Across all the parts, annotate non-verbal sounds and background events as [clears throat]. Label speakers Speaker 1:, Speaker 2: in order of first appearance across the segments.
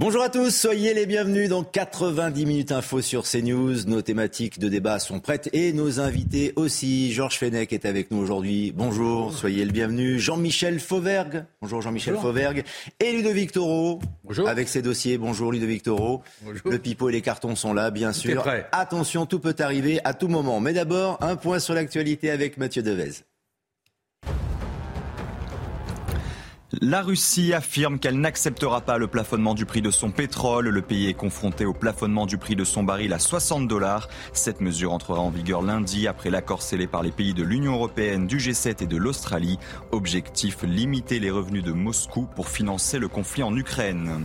Speaker 1: Bonjour à tous, soyez les bienvenus dans 90 minutes info sur CNews. Nos thématiques de débat sont prêtes et nos invités aussi. Georges Fenech est avec nous aujourd'hui. Bonjour, soyez le bienvenu. Jean-Michel Fauvergue. Bonjour Jean-Michel Fauvergue. Et Ludovic Toro. Bonjour. Avec ses dossiers. Bonjour Ludovic Toro. Bonjour. Le pipeau et les cartons sont là, bien sûr. Attention, tout peut arriver à tout moment. Mais d'abord, un point sur l'actualité avec Mathieu Devez.
Speaker 2: La Russie affirme qu'elle n'acceptera pas le plafonnement du prix de son pétrole. Le pays est confronté au plafonnement du prix de son baril à 60 dollars. Cette mesure entrera en vigueur lundi après l'accord scellé par les pays de l'Union européenne, du G7 et de l'Australie. Objectif limiter les revenus de Moscou pour financer le conflit en Ukraine.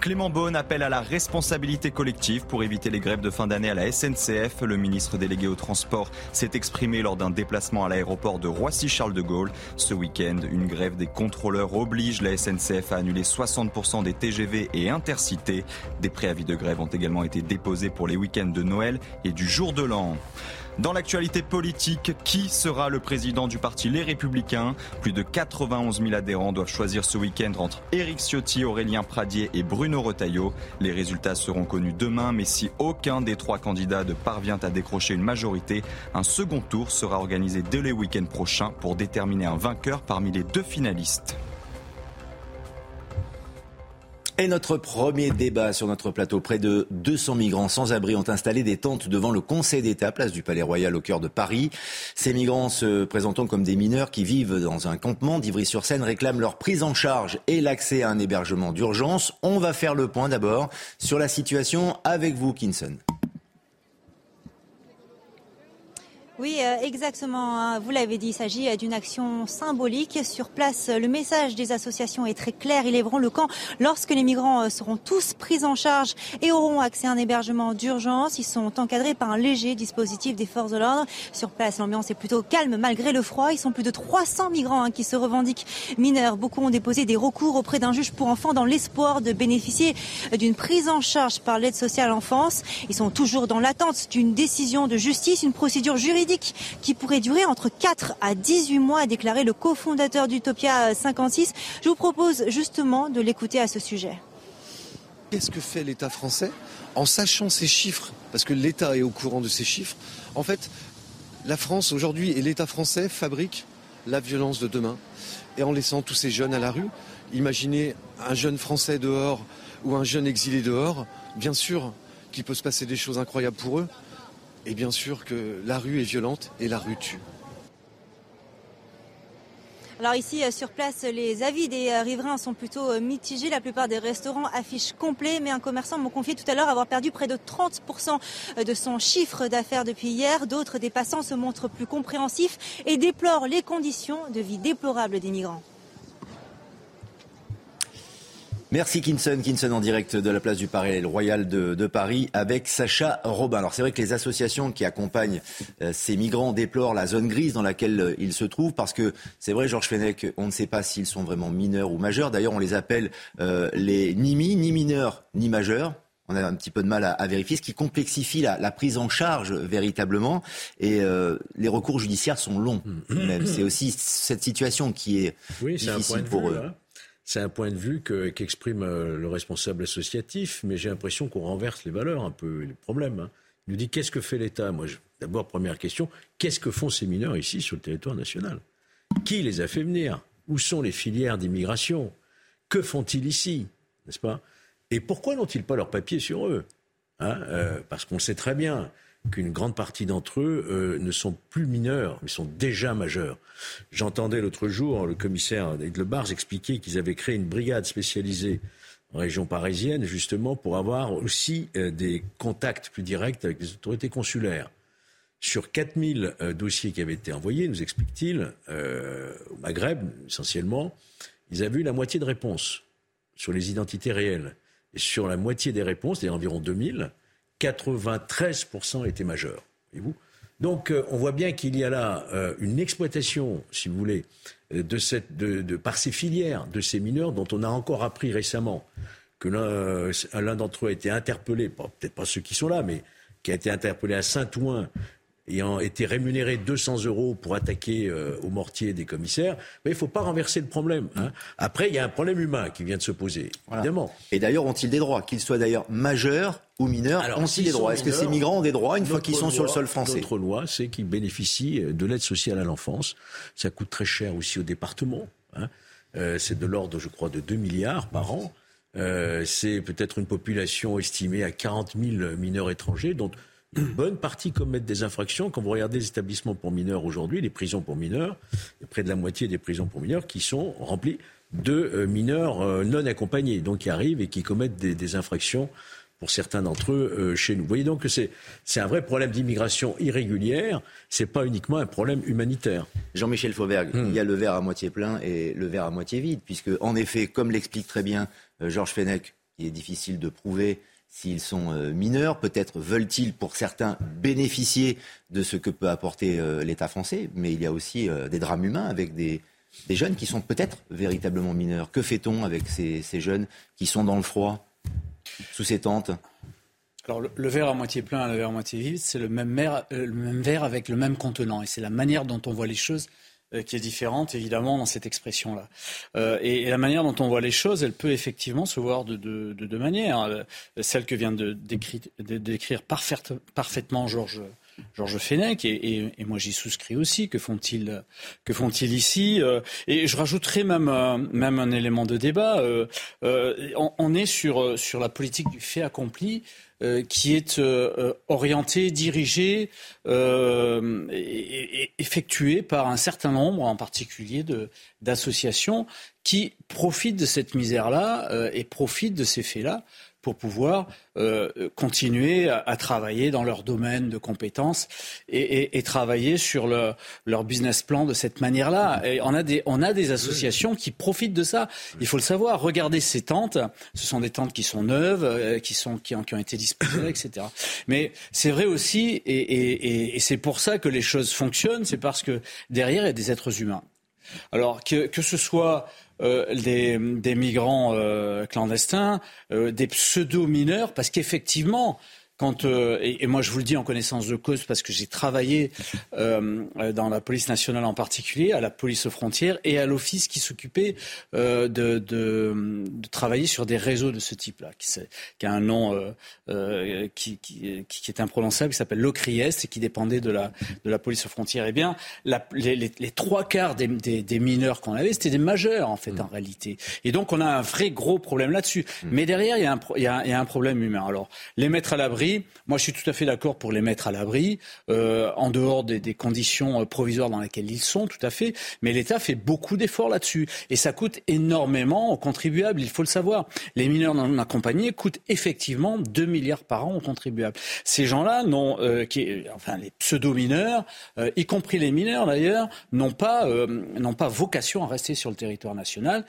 Speaker 2: Clément Beaune appelle à la responsabilité collective pour éviter les grèves de fin d'année à la SNCF. Le ministre délégué au transport s'est exprimé lors d'un déplacement à l'aéroport de Roissy-Charles de Gaulle. Ce week-end, une grève des contrôleurs oblige la SNCF à annuler 60% des TGV et intercités. Des préavis de grève ont également été déposés pour les week-ends de Noël et du jour de l'an. Dans l'actualité politique, qui sera le président du parti Les Républicains? Plus de 91 000 adhérents doivent choisir ce week-end entre Éric Ciotti, Aurélien Pradier et Bruno Retailleau. Les résultats seront connus demain, mais si aucun des trois candidats ne parvient à décrocher une majorité, un second tour sera organisé dès le week-end prochain pour déterminer un vainqueur parmi les deux finalistes.
Speaker 1: Et notre premier débat sur notre plateau, près de 200 migrants sans abri ont installé des tentes devant le Conseil d'État, place du Palais Royal au cœur de Paris. Ces migrants se présentant comme des mineurs qui vivent dans un campement d'Ivry-sur-Seine réclament leur prise en charge et l'accès à un hébergement d'urgence. On va faire le point d'abord sur la situation avec vous, Kinson.
Speaker 3: Oui, euh, exactement. Hein. Vous l'avez dit, il s'agit euh, d'une action symbolique. Sur place, le message des associations est très clair. Ils lèveront le camp lorsque les migrants euh, seront tous pris en charge et auront accès à un hébergement d'urgence. Ils sont encadrés par un léger dispositif des forces de l'ordre. Sur place, l'ambiance est plutôt calme malgré le froid. Ils sont plus de 300 migrants hein, qui se revendiquent mineurs. Beaucoup ont déposé des recours auprès d'un juge pour enfants dans l'espoir de bénéficier d'une prise en charge par l'aide sociale enfance. Ils sont toujours dans l'attente d'une décision de justice, une procédure juridique qui pourrait durer entre 4 à 18 mois, a déclaré le cofondateur d'Utopia 56. Je vous propose justement de l'écouter à ce sujet.
Speaker 4: Qu'est-ce que fait l'État français en sachant ces chiffres? Parce que l'État est au courant de ces chiffres. En fait, la France aujourd'hui et l'État français fabriquent la violence de demain. Et en laissant tous ces jeunes à la rue, imaginez un jeune français dehors ou un jeune exilé dehors, bien sûr qu'il peut se passer des choses incroyables pour eux. Et bien sûr que la rue est violente et la rue tue.
Speaker 3: Alors ici, euh, sur place, les avis des euh, riverains sont plutôt euh, mitigés. La plupart des restaurants affichent complet, mais un commerçant m'a confié tout à l'heure avoir perdu près de 30% de son chiffre d'affaires depuis hier. D'autres des passants se montrent plus compréhensifs et déplorent les conditions de vie déplorables des migrants.
Speaker 1: Merci Kinson, Kinson en direct de la place du Palais Royal de, de, Paris avec Sacha Robin. Alors c'est vrai que les associations qui accompagnent euh, ces migrants déplorent la zone grise dans laquelle euh, ils se trouvent parce que c'est vrai Georges Fenech, on ne sait pas s'ils sont vraiment mineurs ou majeurs. D'ailleurs on les appelle euh, les ni mi, ni mineurs, ni majeurs. On a un petit peu de mal à, à vérifier, ce qui complexifie la, la, prise en charge véritablement. Et les recours judiciaires sont longs. Mmh. Même c'est aussi cette situation qui est oui, difficile pour eux. Hein.
Speaker 5: C'est un point de vue qu'exprime euh, le responsable associatif, mais j'ai l'impression qu'on renverse les valeurs un peu, les problèmes. Hein. Il nous dit qu'est-ce que fait l'État? Moi, d'abord, première question, qu'est-ce que font ces mineurs ici sur le territoire national? Qui les a fait venir? Où sont les filières d'immigration? Que font-ils ici? N'est-ce pas? Et pourquoi n'ont-ils pas leurs papiers sur eux? Hein euh, Parce qu'on sait très bien qu'une grande partie d'entre eux euh, ne sont plus mineurs, mais sont déjà majeurs. J'entendais l'autre jour le commissaire Bars expliquer qu'ils avaient créé une brigade spécialisée en région parisienne, justement pour avoir aussi euh, des contacts plus directs avec les autorités consulaires. Sur 4000 euh, dossiers qui avaient été envoyés, nous explique-t-il, au Maghreb essentiellement, ils avaient eu la moitié de réponses sur les identités réelles. Et sur la moitié des réponses, c'est environ 2000, 93% étaient majeurs. Donc euh, on voit bien qu'il y a là euh, une exploitation, si vous voulez, euh, par ces filières de ces mineurs dont on a encore appris récemment que l'un d'entre eux a été interpellé, peut-être pas ceux qui sont là, mais qui a été interpellé à Saint-Ouen ayant été rémunérés 200 euros pour attaquer euh, au mortier des commissaires, mais il ne faut pas renverser le problème. Hein. Après, il y a un problème humain qui vient de se poser, évidemment.
Speaker 1: Et d'ailleurs, ont-ils des droits Qu'ils soient d'ailleurs majeurs ou mineurs, ont-ils des droits Est-ce que ces migrants ont des droits une fois qu'ils sont sur le sol français
Speaker 5: Notre loi, c'est qu'ils bénéficient de l'aide sociale à l'enfance. Ça coûte très cher aussi au département. Hein. Euh, c'est de l'ordre, je crois, de 2 milliards par an. Euh, c'est peut-être une population estimée à 40 000 mineurs étrangers, dont une bonne partie commettent des infractions. Quand vous regardez les établissements pour mineurs aujourd'hui, les prisons pour mineurs, près de la moitié des prisons pour mineurs qui sont remplies de euh, mineurs euh, non accompagnés, donc qui arrivent et qui commettent des, infractions pour certains d'entre eux euh, chez nous. Vous voyez donc que c'est, un vrai problème d'immigration irrégulière, c'est pas uniquement un problème humanitaire.
Speaker 1: Jean-Michel Fauberg, hmm. il y a le verre à moitié plein et le verre à moitié vide, puisque en effet, comme l'explique très bien Georges Fenech, il est difficile de prouver s'ils sont euh, mineurs. Peut-être veulent-ils, pour certains, bénéficier de ce que peut apporter euh, l'État français. Mais il y a aussi euh, des drames humains avec des, jeunes qui sont peut-être véritablement mineurs. Que fait-on avec ces, jeunes qui sont dans le froid, sous ces tentes?
Speaker 6: Alors le, verre à moitié plein et le verre à moitié vide, c'est le même, le même verre avec le même contenant. Et c'est la manière dont on voit les choses qui est différente évidemment dans cette expression-là. Euh, et, la manière dont on voit les choses, elle peut effectivement se voir de deux de, manières. Euh, celle que vient de décrire, de, parfaitement Georges Georges Fenech, et, et, moi j'y souscris aussi. Que font-ils que font-ils ici Et je rajouterai même, même un élément de débat. on, on, est sur, sur la politique du fait accompli. Euh, qui est euh, euh, orienté, dirigé et, effectué par un certain nombre, en particulier, d'associations qui profitent de cette misère-là et profitent de ces faits-là pour pouvoir euh, continuer à, travailler dans leur domaine de compétences et, travailler sur leur business plan de cette manière-là. Et on a des on a des associations qui profitent de ça. Il faut le savoir. Regardez ces tentes. Ce sont des tentes qui sont neuves, euh, qui sont qui ont, été disposées, etc. Mais c'est vrai aussi, et, et c'est pour ça que les choses fonctionnent. C'est parce que derrière il y a des êtres humains. Alors que, que ce soit euh, des, migrants euh, clandestins, euh, des pseudo-mineurs, parce qu'effectivement, quand, euh, et, moi je vous le dis en connaissance de cause parce que j'ai travaillé euh, dans la police nationale en particulier, à la police aux frontières et à l'office qui s'occupait euh, de, de, de, travailler sur des réseaux de ce type-là, qui, qui, a un nom euh, euh, qui, qui, qui, est imprononçable, qui s'appelle l'OCRIES et qui dépendait de la, de la police aux frontières. Eh bien, la, les, les, les, trois quarts des, des, des mineurs qu'on avait, c'était des majeurs en fait mmh. en réalité. Et donc on a un vrai gros problème là-dessus. Mmh. Mais derrière, il y, a un, il, y a, il y a un problème humain. Alors, les mettre à l'abri, moi, je suis tout à fait d'accord pour les mettre à l'abri, euh, en dehors des, conditions euh, provisoires dans lesquelles ils sont, tout à fait. Mais l'État fait beaucoup d'efforts là-dessus. Et ça coûte énormément aux contribuables, il faut le savoir. Les mineurs non accompagnés coûtent effectivement 2 milliards par an aux contribuables. Ces gens-là, euh, qui, enfin les pseudo-mineurs, y compris les mineurs d'ailleurs, n'ont pas, n'ont pas vocation à rester sur le territoire national.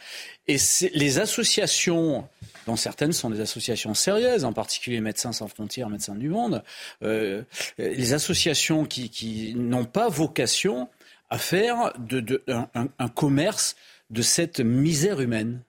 Speaker 6: Et les associations, dont certaines sont des associations sérieuses, en particulier Médecins sans frontières, Médecins du Monde, euh, les associations qui, n'ont pas vocation à faire un, commerce de cette misère humaine.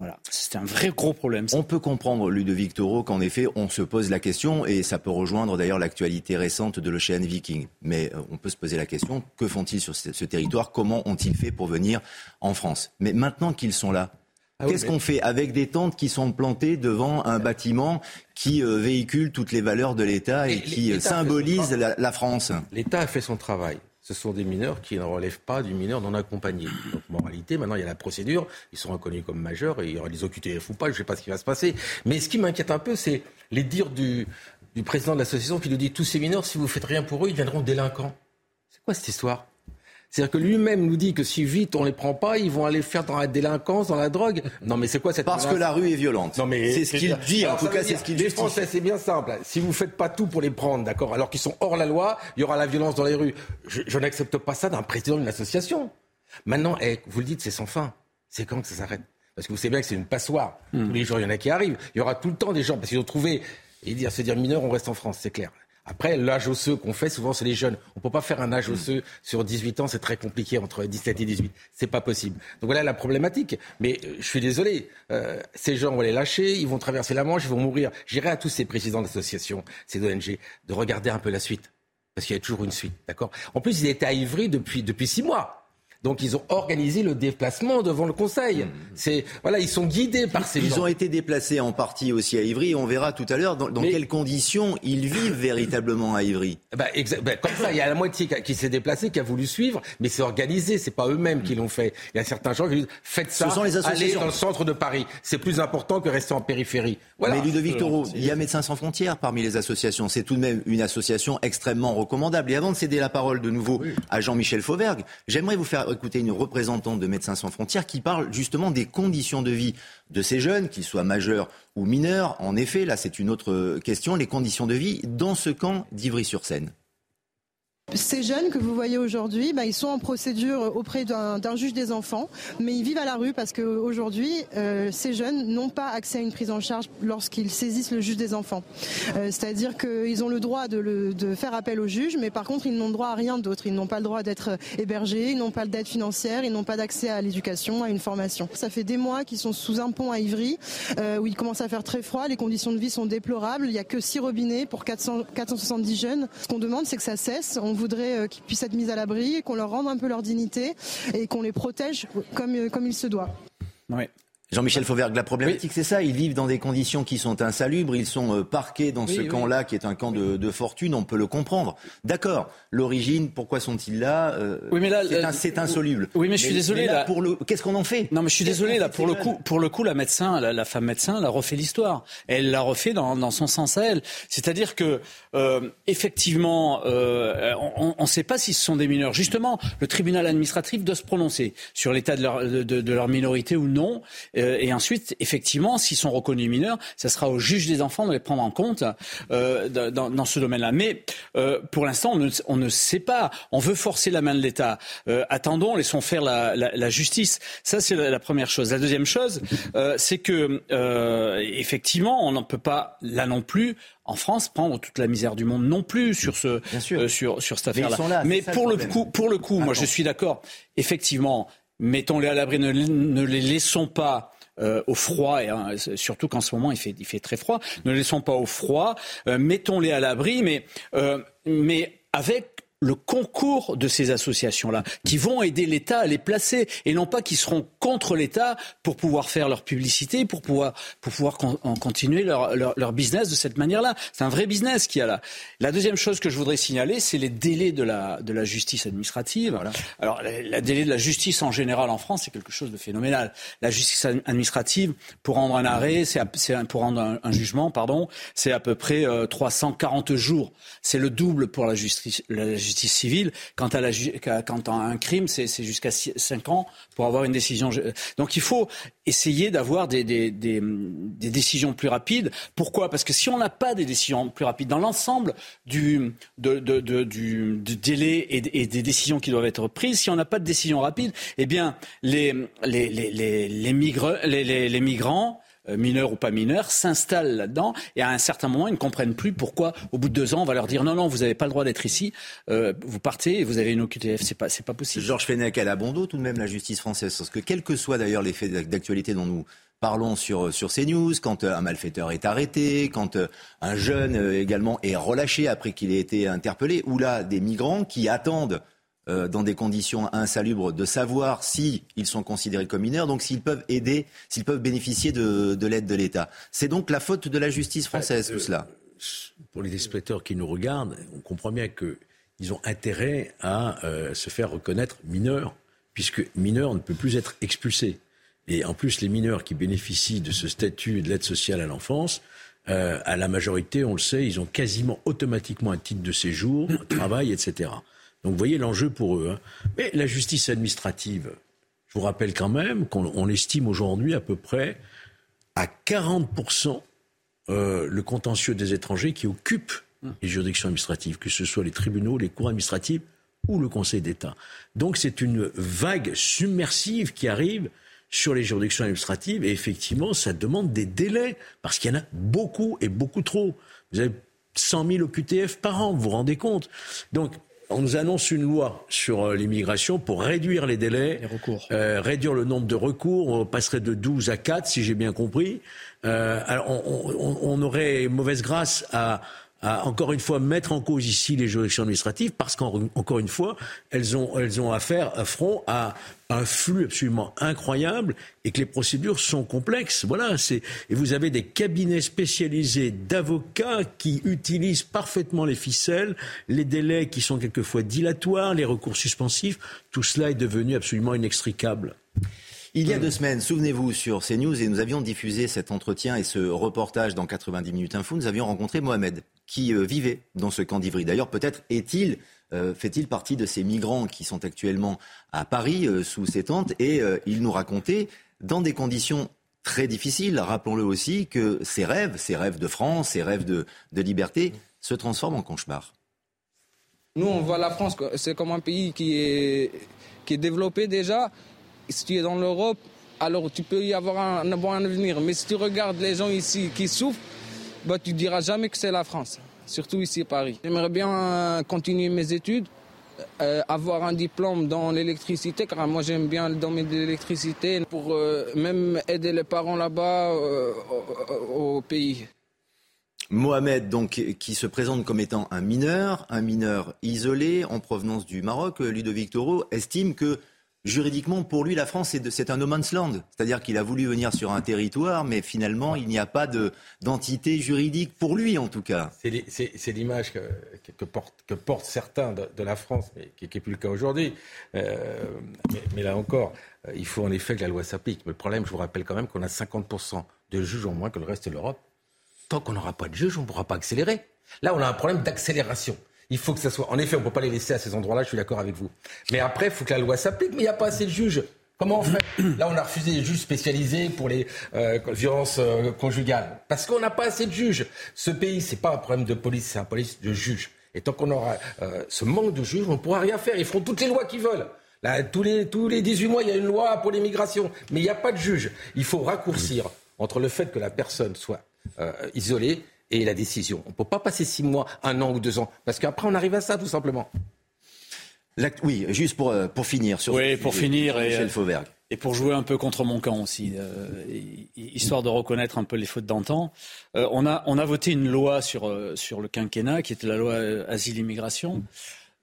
Speaker 6: Voilà, c'est un vrai gros problème.
Speaker 1: On peut comprendre, Ludovic Toro, qu'en effet, on se pose la question, et ça peut rejoindre d'ailleurs l'actualité récente de l'Ocean Viking. Mais euh, on peut se poser la question, que font-ils sur ce, territoire? Comment ont-ils fait pour venir en France? Mais maintenant qu'ils sont là, ah Qu'est-ce qu'on fait avec des tentes qui sont plantées devant un bâtiment qui euh, véhicule toutes les valeurs de l'État et, qui euh, symbolise la France?
Speaker 7: L'État a fait son travail ce sont des mineurs qui ne relèvent pas du mineur non accompagné. Donc, moralité, maintenant, il y a la procédure, ils sont reconnus comme majeurs, et il y aura des OQTF ou pas, je ne sais pas ce qui va se passer. Mais ce qui m'inquiète un peu, c'est les dires du, du président de l'association qui nous dit tous ces mineurs, si vous ne faites rien pour eux, ils deviendront délinquants. C'est quoi cette histoire? C'est-à-dire que lui-même nous dit que si vite on les prend pas, ils vont aller faire dans la délinquance, dans la drogue. Non, mais c'est quoi cette
Speaker 1: Parce que la rue est violente. Non, mais c'est ce qu'il dit. en tout cas, c'est ce qu'il dit.
Speaker 7: Les Français, c'est bien simple. Si vous faites pas tout pour les prendre, d'accord, alors qu'ils sont hors la loi, il y aura la violence dans les rues. Je, n'accepte pas ça d'un président d'une association. Maintenant, eh, vous le dites, c'est sans fin. C'est quand que ça s'arrête? Parce que vous savez bien que c'est une passoire. Hmm. Tous les jours, il y en a qui arrivent. Il y aura tout le temps des gens parce qu'ils ont trouvé et dire se dire mineur, on reste en France, c'est clair. Après, l'âge osseux qu'on fait, souvent, c'est les jeunes. On ne peut pas faire un âge osseux sur 18 ans, c'est très compliqué, entre 17 et 18. C'est pas possible. Donc voilà la problématique. Mais euh, je suis désolé, euh, ces gens, vont les lâcher, ils vont traverser la Manche, ils vont mourir. J'irai à tous ces présidents d'associations, ces ONG, de regarder un peu la suite. Parce qu'il y a toujours une suite, d'accord? En plus, ils étaient à Ivry depuis, depuis six mois. Donc ils ont organisé le déplacement devant le Conseil. Mmh. C'est voilà, ils sont guidés par ces
Speaker 1: ils
Speaker 7: gens.
Speaker 1: Ils ont été déplacés en partie aussi à Ivry. On verra tout à l'heure dans, dans quelles conditions ils vivent véritablement à Ivry.
Speaker 7: Bah, bah, comme ça, il y a la moitié qui s'est déplacée, qui a voulu suivre, mais c'est organisé. C'est pas eux-mêmes qui l'ont fait. Il y a certains gens qui disent faites ça,
Speaker 1: sont les
Speaker 7: allez dans le centre de Paris. C'est plus important que rester en périphérie. Voilà.
Speaker 1: Mais Ludovic Toro, il y a Médecins sans frontières parmi les associations. C'est tout de même une association extrêmement recommandable. Et avant de céder la parole de nouveau à Jean-Michel Fauvergue, j'aimerais vous faire écouter une représentation de Médecins sans frontières qui parle justement des conditions de vie de ces jeunes, qu'ils soient majeurs ou mineurs. En effet, là c'est une autre question, les conditions de vie dans ce camp d'Ivry-sur-Seine.
Speaker 8: Ces jeunes que vous voyez aujourd'hui, bah, ils sont en procédure auprès d'un juge des enfants, mais ils vivent à la rue parce qu'aujourd'hui, euh, ces jeunes n'ont pas accès à une prise en charge lorsqu'ils saisissent le juge des enfants. Euh, c'est-à-dire qu'ils ont le droit de, de, faire appel au juge, mais par contre, ils n'ont droit à rien d'autre. Ils n'ont pas le droit d'être hébergés, ils n'ont pas d'aide financière, ils n'ont pas d'accès à l'éducation, à une formation. Ça fait des mois qu'ils sont sous un pont à Ivry, euh, où il commence à faire très froid, les conditions de vie sont déplorables, il n'y a que six robinets pour 400, 470 jeunes. Ce qu'on demande, c'est que ça cesse. Voudrait euh, qu'ils puissent être mis à l'abri, qu'on leur rende un peu leur dignité et qu'on les protège comme, euh, comme il se doit.
Speaker 1: Jean-Michel Fauvergue, la problématique, c'est ça. Ils vivent dans des conditions qui sont insalubres. Ils sont euh, parqués dans ce camp-là, qui est un camp de, fortune. On peut le comprendre. D'accord. L'origine, pourquoi sont-ils là euh,
Speaker 6: Oui, mais là,
Speaker 1: c'est insoluble.
Speaker 6: Oui, mais je suis désolé.
Speaker 1: là, pour le, qu'est-ce qu'on en fait?
Speaker 6: Non, mais je suis désolé. Là, pour le coup, pour le coup, la médecin, la, femme médecin, elle a refait l'histoire. Elle l'a refait dans, son sens à elle. C'est-à-dire que, euh, effectivement, on ne sait pas si ce sont des mineurs. Justement, le tribunal administratif doit se prononcer sur l'état de leur, de leur minorité ou non. Euh, et ensuite, effectivement, s'ils sont reconnus mineurs, ce sera au juge des enfants de les prendre en compte euh, dans, dans, ce domaine-là. Mais euh, pour l'instant, on ne, on ne, sait pas. On veut forcer la main de l'État. attendons, laissons faire la, la, la justice. Ça, c'est la, première chose. La deuxième chose, c'est que effectivement, on n'en peut pas là non plus en France prendre toute la misère du monde non plus sur ce sur sur cette affaire-là. Mais, pour, le coup, pour le coup, moi je suis d'accord. Effectivement, mettons-les à l'abri, ne, les laissons pas euh, au froid, et hein, surtout qu'en ce moment il fait, très froid. Ne les laissons pas au froid, euh, mettons-les à l'abri, mais, euh, mais avec le concours de ces associations-là, qui vont aider l'État à les placer, et non pas qui seront contre l'État pour pouvoir faire leur publicité, pour pouvoir, pour pouvoir continuer leur, leur, business de cette manière-là. C'est un vrai business qu'il y a là. La deuxième chose que je voudrais signaler, c'est les délais de la, de la justice administrative. Voilà. Alors, la délai de la justice en général en France, c'est quelque chose de phénoménal. La justice administrative, pour rendre un arrêt, c'est pour rendre un, jugement, pardon, c'est à peu près 340 euh, jours. C'est le double pour la justice, la justice justice civile. Quant à, un crime, c'est jusqu'à 5 ans pour avoir une décision. Donc il faut essayer d'avoir des, des, des, décisions plus rapides. Pourquoi? Parce que si on n'a pas des décisions plus rapides dans l'ensemble du, de, de, du, délai et, des décisions qui doivent être prises, si on n'a pas de décision rapide, eh bien les, les, les, les, les, migrants mineurs ou pas mineurs, s'installent là-dedans et à un certain moment, ils ne comprennent plus pourquoi, au bout de deux ans, on va leur dire non, non, vous n'avez pas le droit d'être ici, euh, vous partez et vous avez une OQTF. C'est pas, c'est pas possible.
Speaker 1: Georges Fenech, elle a bon tout de même la justice française, parce que quel que soit d'ailleurs les faits d'actualité dont nous parlons sur, sur CNews, quand euh, un malfaiteur est arrêté, quand un jeune également est relâché après qu'il ait été interpellé, ou là des migrants qui attendent euh, dans des conditions insalubres, de savoir s'ils sont considérés comme mineurs, donc s'ils peuvent aider, s'ils peuvent bénéficier de, l'aide de l'État. C'est donc la faute de la justice française, tout cela.
Speaker 5: Pour les spectateurs qui nous regardent, on comprend bien qu'ils ont intérêt à euh, se faire reconnaître mineurs, puisque mineur ne peut plus être expulsé. Et en plus, les mineurs qui bénéficient de ce statut de l'aide sociale à l'enfance, euh, à la majorité, on le sait, ils ont quasiment automatiquement un titre de séjour, un travail, etc. Donc vous voyez l'enjeu pour eux. Hein. Mais la justice administrative, je vous rappelle quand même qu'on estime aujourd'hui à peu près à 40% euh, le contentieux des étrangers qui occupent les juridictions administratives, que ce soit les tribunaux, les cours administratives ou le Conseil d'État. Donc c'est une vague submersive qui arrive sur les juridictions administratives et effectivement ça demande des délais parce qu'il y en a beaucoup et beaucoup trop. Vous avez 100 000 OQTF par an, vous vous rendez compte? Donc on nous annonce une loi sur euh, l'immigration pour réduire les délais, euh, réduire le nombre de recours. On passerait de 12 à 4, si j'ai bien compris. Euh, alors on, aurait mauvaise grâce à, à, encore une fois, mettre en cause ici les juridictions administratives parce qu'encore une fois, elles ont, elles ont affaire, à front à un flux absolument incroyable et que les procédures sont complexes. Voilà, c'est et vous avez des cabinets spécialisés d'avocats qui utilisent parfaitement les ficelles, les délais qui sont quelquefois dilatoires, les recours suspensifs. Tout cela est devenu absolument inextricable.
Speaker 1: Il y a deux semaines, souvenez-vous, sur CNews, et nous avions diffusé cet entretien et ce reportage dans 90 minutes info, nous avions rencontré Mohamed, qui euh, vivait dans ce camp d'Ivry. D'ailleurs, peut-être est-il, euh, fait-il partie de ces migrants qui sont actuellement à Paris euh, sous ces tentes, et il nous racontait, dans des conditions très difficiles, rappelons-le aussi, que ses rêves, ses rêves de France, ses rêves de, de liberté, se transforment en cauchemar.
Speaker 9: Nous, on voit la France, c'est comme un pays qui est, qui est développé déjà, si tu es dans l'Europe, alors tu peux y avoir un, bon avenir. Mais si tu regardes les gens ici qui souffrent, bah, tu diras jamais que c'est la France, surtout ici à Paris. J'aimerais bien euh, continuer mes études, euh, avoir un diplôme dans l'électricité, car moi j'aime bien le domaine de l'électricité, pour euh, même aider les parents là-bas au, pays.
Speaker 1: Mohamed, donc, qui se présente comme étant un mineur, un mineur isolé en provenance du Maroc, Ludovic Toro, estime que juridiquement, pour lui, la France, c'est un no man's land. C'est-à-dire qu'il a voulu venir sur un territoire, mais finalement, il n'y a pas d'entité juridique pour lui, en tout cas.
Speaker 7: C'est l'image que, portent certains de, la France, mais qui n'est plus le cas aujourd'hui. Euh, mais, là encore, euh, il faut en effet que la loi s'applique. Mais le problème, je vous rappelle quand même qu'on a 50% de juges en moins que le reste de l'Europe. Tant qu'on n'aura pas de juges, on ne pourra pas accélérer. Là, on a un problème d'accélération. Il faut que ça soit. En effet, on ne peut pas les laisser à ces endroits-là, je suis d'accord avec vous. Mais après, il faut que la loi s'applique, mais il n'y a pas assez de juges. Comment on fait? Là, on a refusé les juges spécialisés pour les euh, violences euh, conjugales. Parce qu'on n'a pas assez de juges. Ce pays, c'est pas un problème de police, c'est un problème de juges. Et tant qu'on aura euh, ce manque de juges, on ne pourra rien faire. Ils feront toutes les lois qu'ils veulent. Là, tous, les, tous les 18 mois, il y a une loi pour l'immigration. Mais il n'y a pas de juges. Il faut raccourcir entre le fait que la personne soit isolée et la décision. On ne peut pas passer six mois, un an ou deux ans, parce qu'après on arrive à ça tout simplement.
Speaker 1: Oui, juste pour, euh, pour finir sur
Speaker 6: oui, pour finir et, euh, et pour jouer un peu contre mon camp aussi, euh, histoire de reconnaître un peu les fautes d'antan. on, a, on a voté une loi sur, sur le quinquennat qui était la loi asile-immigration.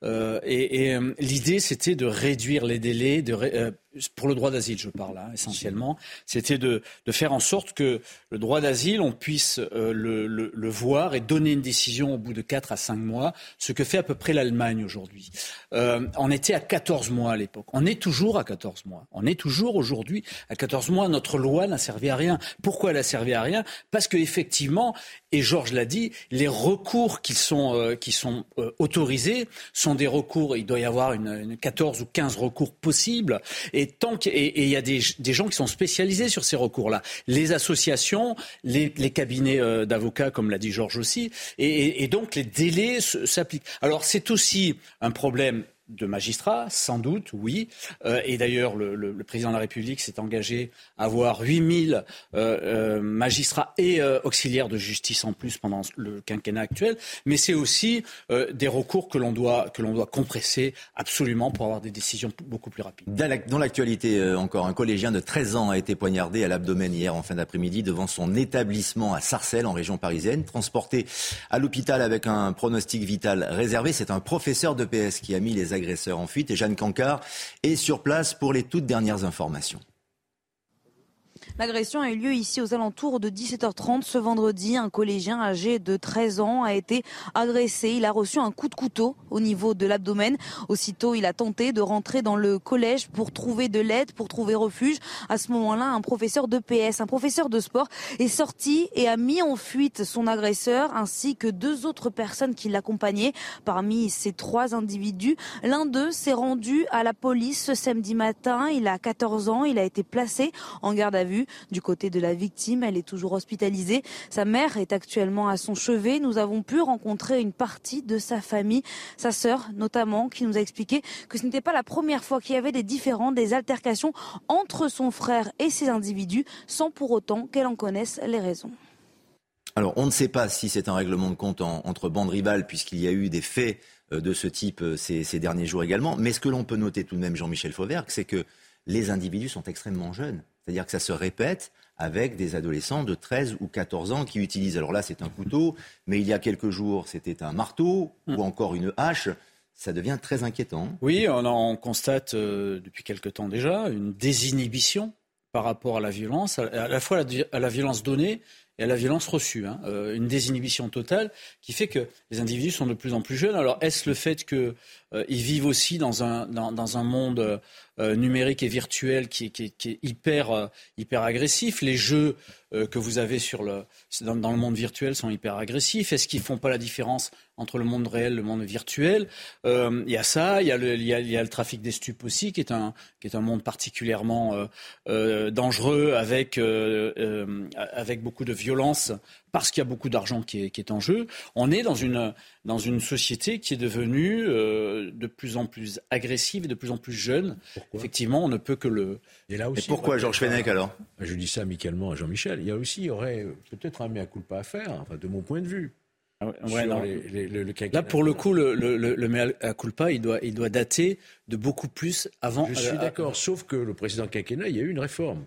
Speaker 6: et, et l'idée, c'était de réduire les délais, de, pour le droit d'asile, je parle hein, essentiellement, c'était de, faire en sorte que le droit d'asile, on puisse euh, le, voir et donner une décision au bout de 4 à 5 mois, ce que fait à peu près l'Allemagne aujourd'hui. Euh, on était à 14 mois à l'époque. On est toujours à 14 mois. On est toujours aujourd'hui à 14 mois. Notre loi n'a servi à rien. Pourquoi elle a servi à rien? Parce que effectivement, et Georges l'a dit, les recours qui sont, euh, qui sont euh, autorisés sont des recours, il doit y avoir une 14 ou 15 recours possibles. Et et et il y a des, gens qui sont spécialisés sur ces recours-là, les associations, les, cabinets euh, d'avocats, comme l'a dit Georges aussi, et donc les délais s'appliquent. Alors c'est aussi un problème de magistrats, sans doute, oui. Euh, et d'ailleurs, le, président de la République s'est engagé à avoir 8000 euh, euh, magistrats et auxiliaires de justice en plus pendant le quinquennat actuel. Mais c'est aussi des recours que l'on doit, doit compresser absolument pour avoir des décisions beaucoup plus rapides.
Speaker 1: Dans l'actualité, encore, un collégien de 13 ans a été poignardé à l'abdomen hier en fin d'après-midi devant son établissement à Sarcelles, en région parisienne. Transporté à l'hôpital avec un pronostic vital réservé, c'est un professeur de PS qui a mis les agresseurs en fuite. Et Jeanne Cancard est sur place pour les toutes dernières informations.
Speaker 10: L'agression a eu lieu ici aux alentours de 17h30 ce vendredi. Un collégien âgé de 13 ans a été agressé. Il a reçu un coup de couteau au niveau de l'abdomen. Aussitôt, il a tenté de rentrer dans le collège pour trouver de l'aide, pour trouver refuge. À ce moment-là, un professeur de PS, un professeur de sport, est sorti et a mis en fuite son agresseur ainsi que deux autres personnes qui l'accompagnaient. Parmi ces trois individus, l'un d'eux s'est rendu à la police ce samedi matin. Il a 14 ans. Il a été placé en garde à vue. Du côté de la victime, elle est toujours hospitalisée. Sa mère est actuellement à son chevet. Nous avons pu rencontrer une partie de sa famille, sa sœur notamment, qui nous a expliqué que ce n'était pas la première fois qu'il y avait des différends, des altercations entre son frère et ces individus, sans pour autant qu'elle en connaisse les raisons.
Speaker 1: Alors, on ne sait pas si c'est un règlement de compte entre bandes rivales, puisqu'il y a eu des faits euh, de ce type euh, ces, derniers jours également. Mais ce que l'on peut noter tout de même, Jean-Michel Fauvergue, c'est que les individus sont extrêmement jeunes. C'est-à-dire que ça se répète avec des adolescents de 13 ou 14 ans qui utilisent. Alors là, c'est un couteau, mais il y a quelques jours, c'était un marteau ou encore une hache. Ça devient très inquiétant.
Speaker 6: Oui, on, en constate euh, depuis quelque temps déjà une désinhibition par rapport à la violence, à, la fois à la, violence donnée et à la violence reçue. Hein. Euh, une désinhibition totale qui fait que les individus sont de plus en plus jeunes. Alors est-ce le fait qu'ils euh, vivent aussi dans un, dans, dans un monde euh, numérique et virtuel qui, est hyper, euh, hyper agressif. Les jeux euh, que vous avez dans, le monde virtuel sont hyper agressifs. Est-ce qu'ils font pas la différence entre le monde réel et le monde virtuel? Il y a ça, il y a le, trafic des stupes aussi, qui est un, qui est un monde particulièrement dangereux avec beaucoup de violence parce qu'il y a beaucoup d'argent qui est, qui est, en jeu. On est dans une, dans une société qui est devenue euh, de plus en plus agressive et de plus en plus jeune. Effectivement, on ne peut que le.
Speaker 1: Et, là aussi, pourquoi, Georges Fenech, alors?
Speaker 5: Je dis ça amicalement à Jean-Michel. Il y a aussi, il y aurait peut-être un mea culpa à faire, enfin, de mon point de vue.
Speaker 6: Ah ouais, les, les, le, Là, pour le coup, le, le, le mea culpa, il doit, il doit dater de beaucoup plus avant.
Speaker 5: Je suis d'accord, sauf que le précédent quinquennat, il y a eu une réforme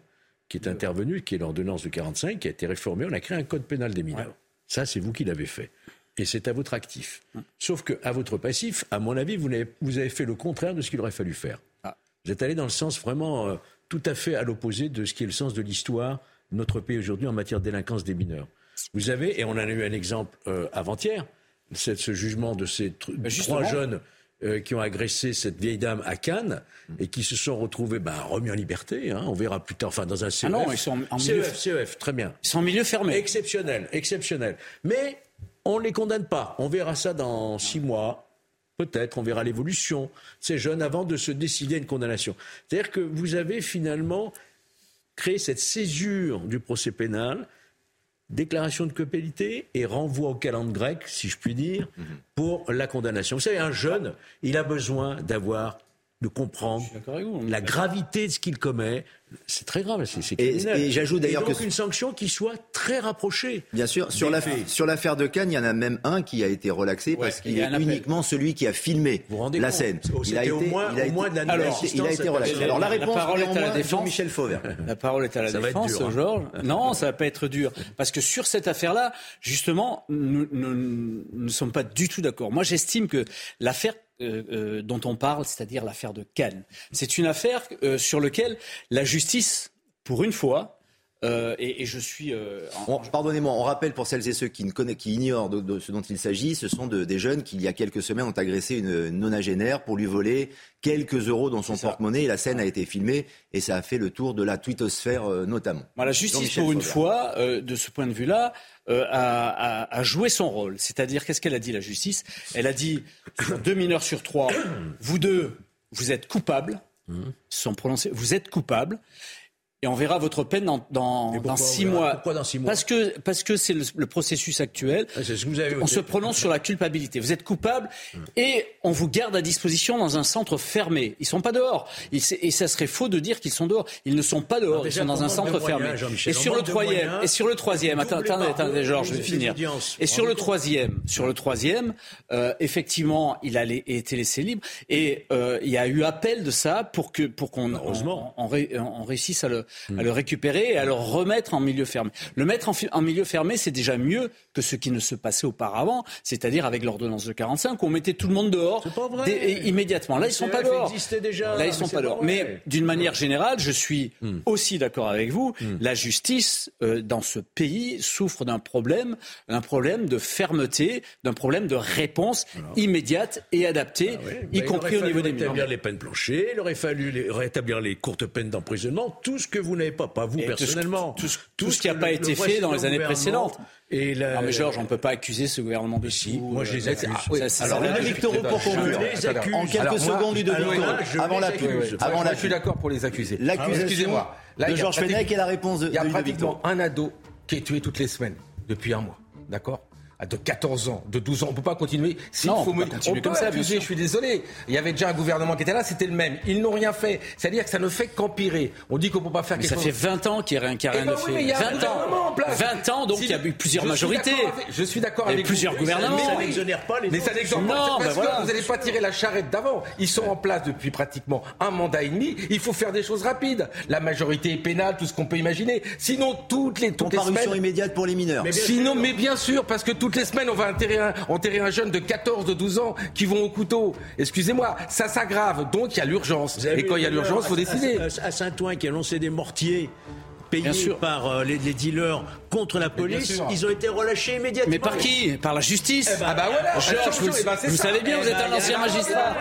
Speaker 5: qui est intervenue, qui est l'ordonnance de 45, qui a été réformée. On a créé un code pénal des mineurs. Ça, c'est vous qui l'avez fait. Et c'est à votre actif. Sauf qu'à votre passif, à mon avis, vous avez, vous avez fait le contraire de ce qu'il aurait fallu faire. Ah. Vous êtes allé dans le sens vraiment euh, tout à fait à l'opposé de ce qui est le sens de l'histoire de notre pays aujourd'hui en matière de délinquance des mineurs. Vous avez, et on en a eu un exemple euh, avant-hier, ce jugement de ces ben, trois jeunes euh, qui ont agressé cette vieille dame à Cannes et qui se sont retrouvés ben, remis en liberté. Hein, on verra plus tard, enfin dans un CEF. Ah
Speaker 6: non, ils sont en milieu...
Speaker 5: CEF, CEF, très bien.
Speaker 6: Ils sont en milieu fermé.
Speaker 5: Exceptionnel, exceptionnel. Mais on ne les condamne pas. On verra ça dans six mois. Peut-être, on verra l'évolution. Ces jeunes avant de se décider à une condamnation. C'est-à-dire que vous avez finalement créé cette césure du procès pénal déclaration de culpabilité et renvoi au calendrier grec, si je puis dire, mhm. pour la condamnation. Vous savez, un jeune, il a besoin d'avoir de comprendre la gravité de ce qu'il commet. C'est très grave, c'est criminel.
Speaker 1: Et, j'ajoute d'ailleurs
Speaker 5: que une sanction qui soit très rapprochée.
Speaker 1: Bien sûr, sur l'affaire de Cannes, il y en a même un qui a été relaxé parce qu'il est uniquement celui qui a filmé la scène.
Speaker 5: Il a été au moins, il a
Speaker 1: été, de alors, il a été relaxé. Alors la réponse
Speaker 6: la parole est à la défense.
Speaker 1: Jean-Michel Fauvert.
Speaker 6: La parole est à la défense, hein. Georges. Non, ça va pas être dur parce que sur cette affaire-là, justement, nous ne sommes pas du tout d'accord. Moi, j'estime que l'affaire euh, euh, dont on parle, c'est-à-dire l'affaire de Cannes. C'est une affaire euh, sur laquelle la justice, pour une fois, et, je suis.
Speaker 1: Pardonnez-moi, on rappelle pour celles et ceux qui, ne connaissent, qui ignorent de, ce dont il s'agit, ce sont des jeunes qui, il y a quelques semaines, ont agressé une nonagénaire pour lui voler quelques euros dans son porte-monnaie. La scène a été filmée et ça a fait le tour de la twittosphère notamment.
Speaker 6: la justice, pour une fois, de ce point de vue-là, euh, a, joué son rôle. C'est-à-dire, qu'est-ce qu'elle a dit, la justice? Elle a dit, deux mineurs sur trois, vous deux, vous êtes coupables. Mmh. sont prononcés, vous êtes coupables et on verra votre peine dans, dans, dans six mois.
Speaker 5: Pourquoi dans six mois
Speaker 6: Parce que parce que c'est le, processus actuel.
Speaker 5: Ah, ce que vous avez
Speaker 6: on se prononce sur la culpabilité. Vous êtes coupable hum. et on vous garde à disposition dans un centre fermé. Ils sont pas dehors. Et, et ça serait faux de dire qu'ils sont dehors. Ils ne sont pas dehors. ils sont dans un centre fermé. Et sur le troisième. Et sur le troisième. Attendez, attendez, Georges, je vais finir. Et sur le troisième, sur le troisième, euh, effectivement, il a été laissé libre et euh, il y a eu appel de ça pour que pour qu'on on, on, on réussisse à le à le récupérer et à le remettre en milieu fermé. Le mettre en, milieu fermé, c'est déjà mieux que ce qui ne se passait auparavant, c'est-à-dire avec l'ordonnance de 45, où on mettait tout le monde dehors immédiatement. Là, ils sont pas dehors.
Speaker 5: Déjà,
Speaker 6: Là, ils sont pas, dehors. Mais d'une manière générale, je suis hmm. aussi d'accord avec vous. Hmm. La justice euh, dans ce pays souffre d'un problème, d'un problème de fermeté, d'un problème de réponse immédiate et adaptée, ah y compris au niveau des
Speaker 5: mineurs. Il aurait fallu rétablir les peines planchées, il aurait fallu rétablir les courtes peines d'emprisonnement, tout ce que vous n'avez pas, pas vous personnellement.
Speaker 6: Tout, ce, qui n'a pas été fait dans les années précédentes. Et Non mais Georges, on ne peut pas accuser ce gouvernement de
Speaker 5: si. Moi je les accuse.
Speaker 1: Ah, Alors le Victoraux pour conclure. En quelques secondes du avant la
Speaker 7: Avant la. Je suis d'accord pour les accuser.
Speaker 1: L'accusation de Georges Fenech et la réponse de
Speaker 7: Il y a pratiquement un ado qui est tué toutes les semaines depuis un mois. D'accord? De 14 ans, de 12 ans. On ne peut pas continuer.
Speaker 6: non, on, peut, continuer comme ça,
Speaker 7: je suis désolé. Il y avait déjà un gouvernement qui était là, c'était le même. Ils n'ont rien fait. C'est-à-dire que ça ne fait qu'empirer. On dit qu'on ne peut pas faire quelque
Speaker 6: chose. Ça fait 20 ans qu'il n'y a rien, qu a eh rien ben fait. 20 ans. 20 ans, donc il y a eu plusieurs majorités.
Speaker 7: Je suis d'accord avec
Speaker 6: plusieurs gouvernements.
Speaker 5: Mais ça n'exonère pas les
Speaker 7: Mais ça n'exonère pas. Parce que vous n'allez pas tirer la charrette d'avant. Ils sont en place depuis pratiquement un mandat et demi. Il faut faire des choses rapides. La majorité pénale, tout ce qu'on peut imaginer. Sinon, toutes les, toutes les
Speaker 1: semaines. immédiate pour les mineurs.
Speaker 7: Sinon, mais bien sûr, parce que toutes les semaines, on va enterrer un, enterrer un jeune de 14, de 12 ans qui vont au couteau. Excusez-moi, ça s'aggrave. Donc, il y a l'urgence. Et quand il y a l'urgence, il faut décider.
Speaker 5: À Saint-Ouen, qui a lancé des mortiers payés par euh, les, dealers contre la police, ils ont été relâchés immédiatement.
Speaker 6: Mais par qui? Par la justice
Speaker 7: eh ben, Ah bah voilà
Speaker 6: Georges, vous, ben, vous savez bien, vous êtes un ancien magistrat.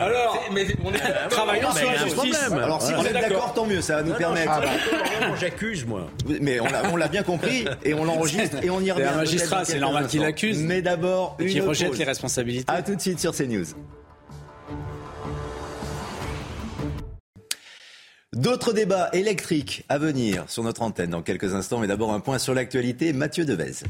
Speaker 7: Alors, mais on est [laughs]
Speaker 6: travaillant sur la justice.
Speaker 1: Alors si vous êtes d'accord, tant mieux, ça va nous permettre.
Speaker 5: J'accuse, moi.
Speaker 1: Mais on l'a bien compris et on l'enregistre et on y revient.
Speaker 6: Un magistrat, c'est normal qu'il accuse.
Speaker 1: Mais d'abord,
Speaker 6: qui rejette les responsabilités.
Speaker 1: A tout de suite sur CNews. D'autres débats électriques à venir sur notre antenne dans quelques instants, mais d'abord un point sur l'actualité. Mathieu Devez.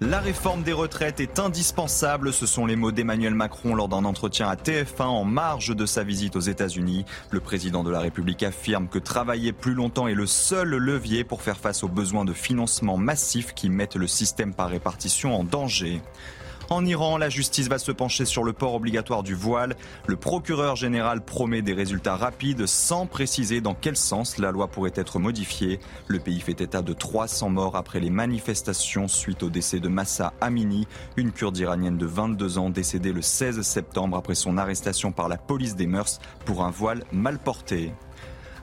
Speaker 2: La réforme des retraites est indispensable, ce sont les mots d'Emmanuel Macron lors d'un entretien à TF1 en marge de sa visite aux États-Unis. Le président de la République affirme que travailler plus longtemps est le seul levier pour faire face aux besoins de financement massifs qui mettent le système par répartition en danger. En Iran, la justice va se pencher sur le port obligatoire du voile. Le procureur général promet des résultats rapides sans préciser dans quel sens la loi pourrait être modifiée. Le pays fait état de 300 morts après les manifestations suite au décès de Massa Amini, une kurde iranienne de 22 ans décédée le 16 septembre après son arrestation par la police des mœurs pour un voile mal porté.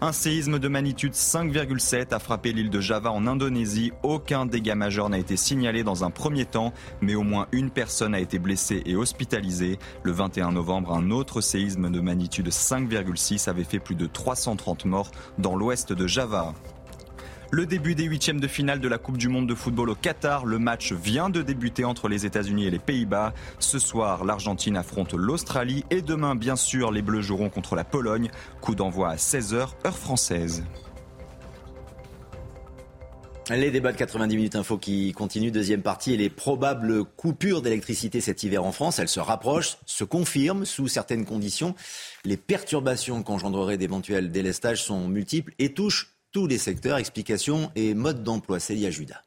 Speaker 2: Un séisme de magnitude 5,7 a frappé l'île de Java en Indonésie. Aucun dégât majeur n'a été signalé dans un premier temps, mais au moins une personne a été blessée et hospitalisée. Le 21 novembre, un autre séisme de magnitude 5,6 avait fait plus de 330 morts dans l'ouest de Java. Le début des huitièmes de finale de la Coupe du Monde de football au Qatar. Le match vient de débuter entre les États-Unis et les Pays-Bas. Ce soir, l'Argentine affronte l'Australie et demain, bien sûr, les Bleus joueront contre la Pologne. Coup d'envoi à 16h, heure française.
Speaker 1: Les débats de 90 minutes info qui continuent. Deuxième partie et les probables coupures d'électricité cet hiver en France. Elles se rapprochent, se confirment sous certaines conditions. Les perturbations qu'engendrerait d'éventuels délestages sont multiples et touchent tous les secteurs, explications et modes d'emploi. Célia Judas.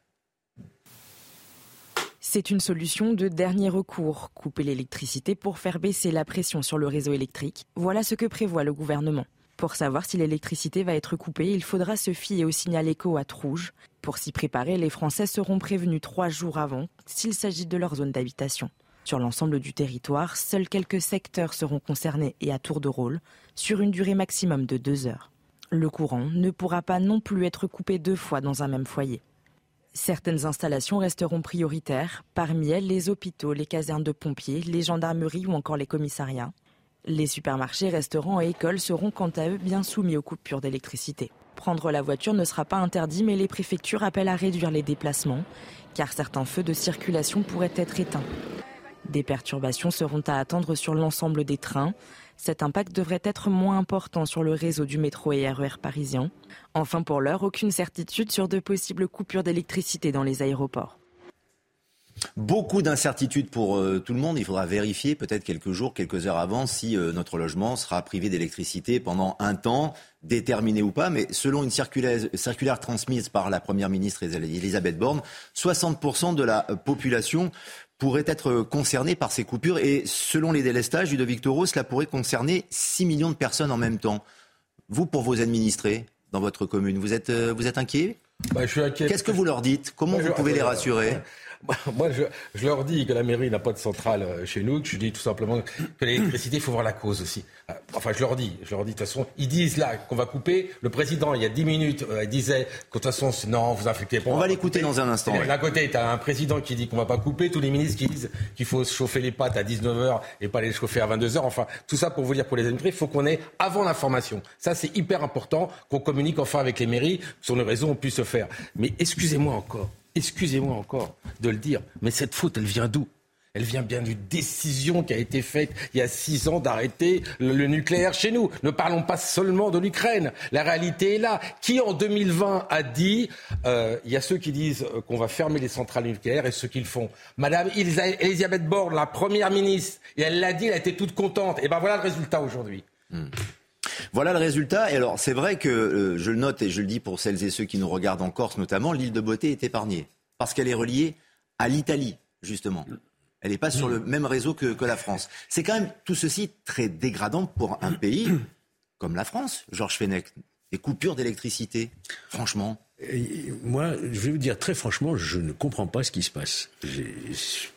Speaker 11: C'est une solution de dernier recours, couper l'électricité pour faire baisser la pression sur le réseau électrique. Voilà ce que prévoit le gouvernement. Pour savoir si l'électricité va être coupée, il faudra se fier au signal éco à rouge. Pour s'y préparer, les Français seront prévenus trois jours avant s'il s'agit de leur zone d'habitation. Sur l'ensemble du territoire, seuls quelques secteurs seront concernés et à tour de rôle, sur une durée maximum de deux heures. Le courant ne pourra pas non plus être coupé deux fois dans un même foyer. Certaines installations resteront prioritaires, parmi elles les hôpitaux, les casernes de pompiers, les gendarmeries ou encore les commissariats. Les supermarchés, restaurants et écoles seront quant à eux bien soumis aux coupures d'électricité. Prendre la voiture ne sera pas interdit, mais les préfectures appellent à réduire les déplacements, car certains feux de circulation pourraient être éteints. Des perturbations seront à attendre sur l'ensemble des trains, cet impact devrait être moins important sur le réseau du métro et RER e parisien. Enfin, pour l'heure, aucune certitude sur de possibles coupures d'électricité dans les aéroports.
Speaker 1: Beaucoup d'incertitudes pour euh, tout le monde. Il faudra vérifier peut-être quelques jours, quelques heures avant si euh, notre logement sera privé d'électricité pendant un temps, déterminé ou pas. Mais selon une circulaire, circulaire transmise par la Première ministre Elisabeth Borne, 60% de la population pourrait être concerné par ces coupures. Et selon les délestages, de Toro, cela pourrait concerner 6 millions de personnes en même temps. Vous, pour vos administrés dans votre commune, vous êtes, euh, vous êtes inquiet
Speaker 7: bah, Je suis inquiet.
Speaker 1: Qu'est-ce que vous leur dites? Comment vous pouvez les rassurer? [laughs]
Speaker 7: Moi, je, je, leur dis que la mairie n'a pas de centrale euh, chez nous, que je dis tout simplement que l'électricité, il faut voir la cause aussi. Euh, enfin, je leur dis, je leur dis de toute façon, ils disent là qu'on va couper. Le président, il y a 10 minutes, euh, disait que de toute façon, non, vous infectez pas.
Speaker 1: On va l'écouter dans un instant.
Speaker 7: D'un côté, tu as un président qui dit qu'on va pas couper, tous les ministres qui disent qu'il faut chauffer les pâtes à 19h et pas les chauffer à 22h. Enfin, tout ça pour vous dire pour les administrés, il faut qu'on ait avant l'information. Ça, c'est hyper important qu'on communique enfin avec les mairies, sur nos réseaux, on puisse se faire. Mais excusez-moi encore excusez-moi encore de le dire, mais cette faute, elle vient d'où? Elle vient bien d'une décision qui a été faite il y a six ans d'arrêter le, nucléaire chez nous. Ne parlons pas seulement de l'Ukraine. La réalité est là. Qui en 2020 a dit euh, il y a ceux qui disent euh, qu'on va fermer les centrales nucléaires et ceux qui le font? Madame Elisabeth Borne, la première ministre, elle l'a dit, elle a été toute contente. Et ben voilà le résultat aujourd'hui.
Speaker 1: Hmm. Voilà le résultat. Et alors, c'est vrai que euh, je le note et je le dis pour celles et ceux qui nous regardent en Corse notamment, l'île de Beauté est épargnée parce qu'elle est reliée à l'Italie, justement. Elle n'est pas sur le même réseau que, que la France. C'est quand même tout ceci très dégradant pour un [clears throat] pays comme la France, Georges Fenech. Des coupures d'électricité, franchement.
Speaker 5: moi, je vais vous dire très franchement, je ne comprends pas ce qui se passe. Je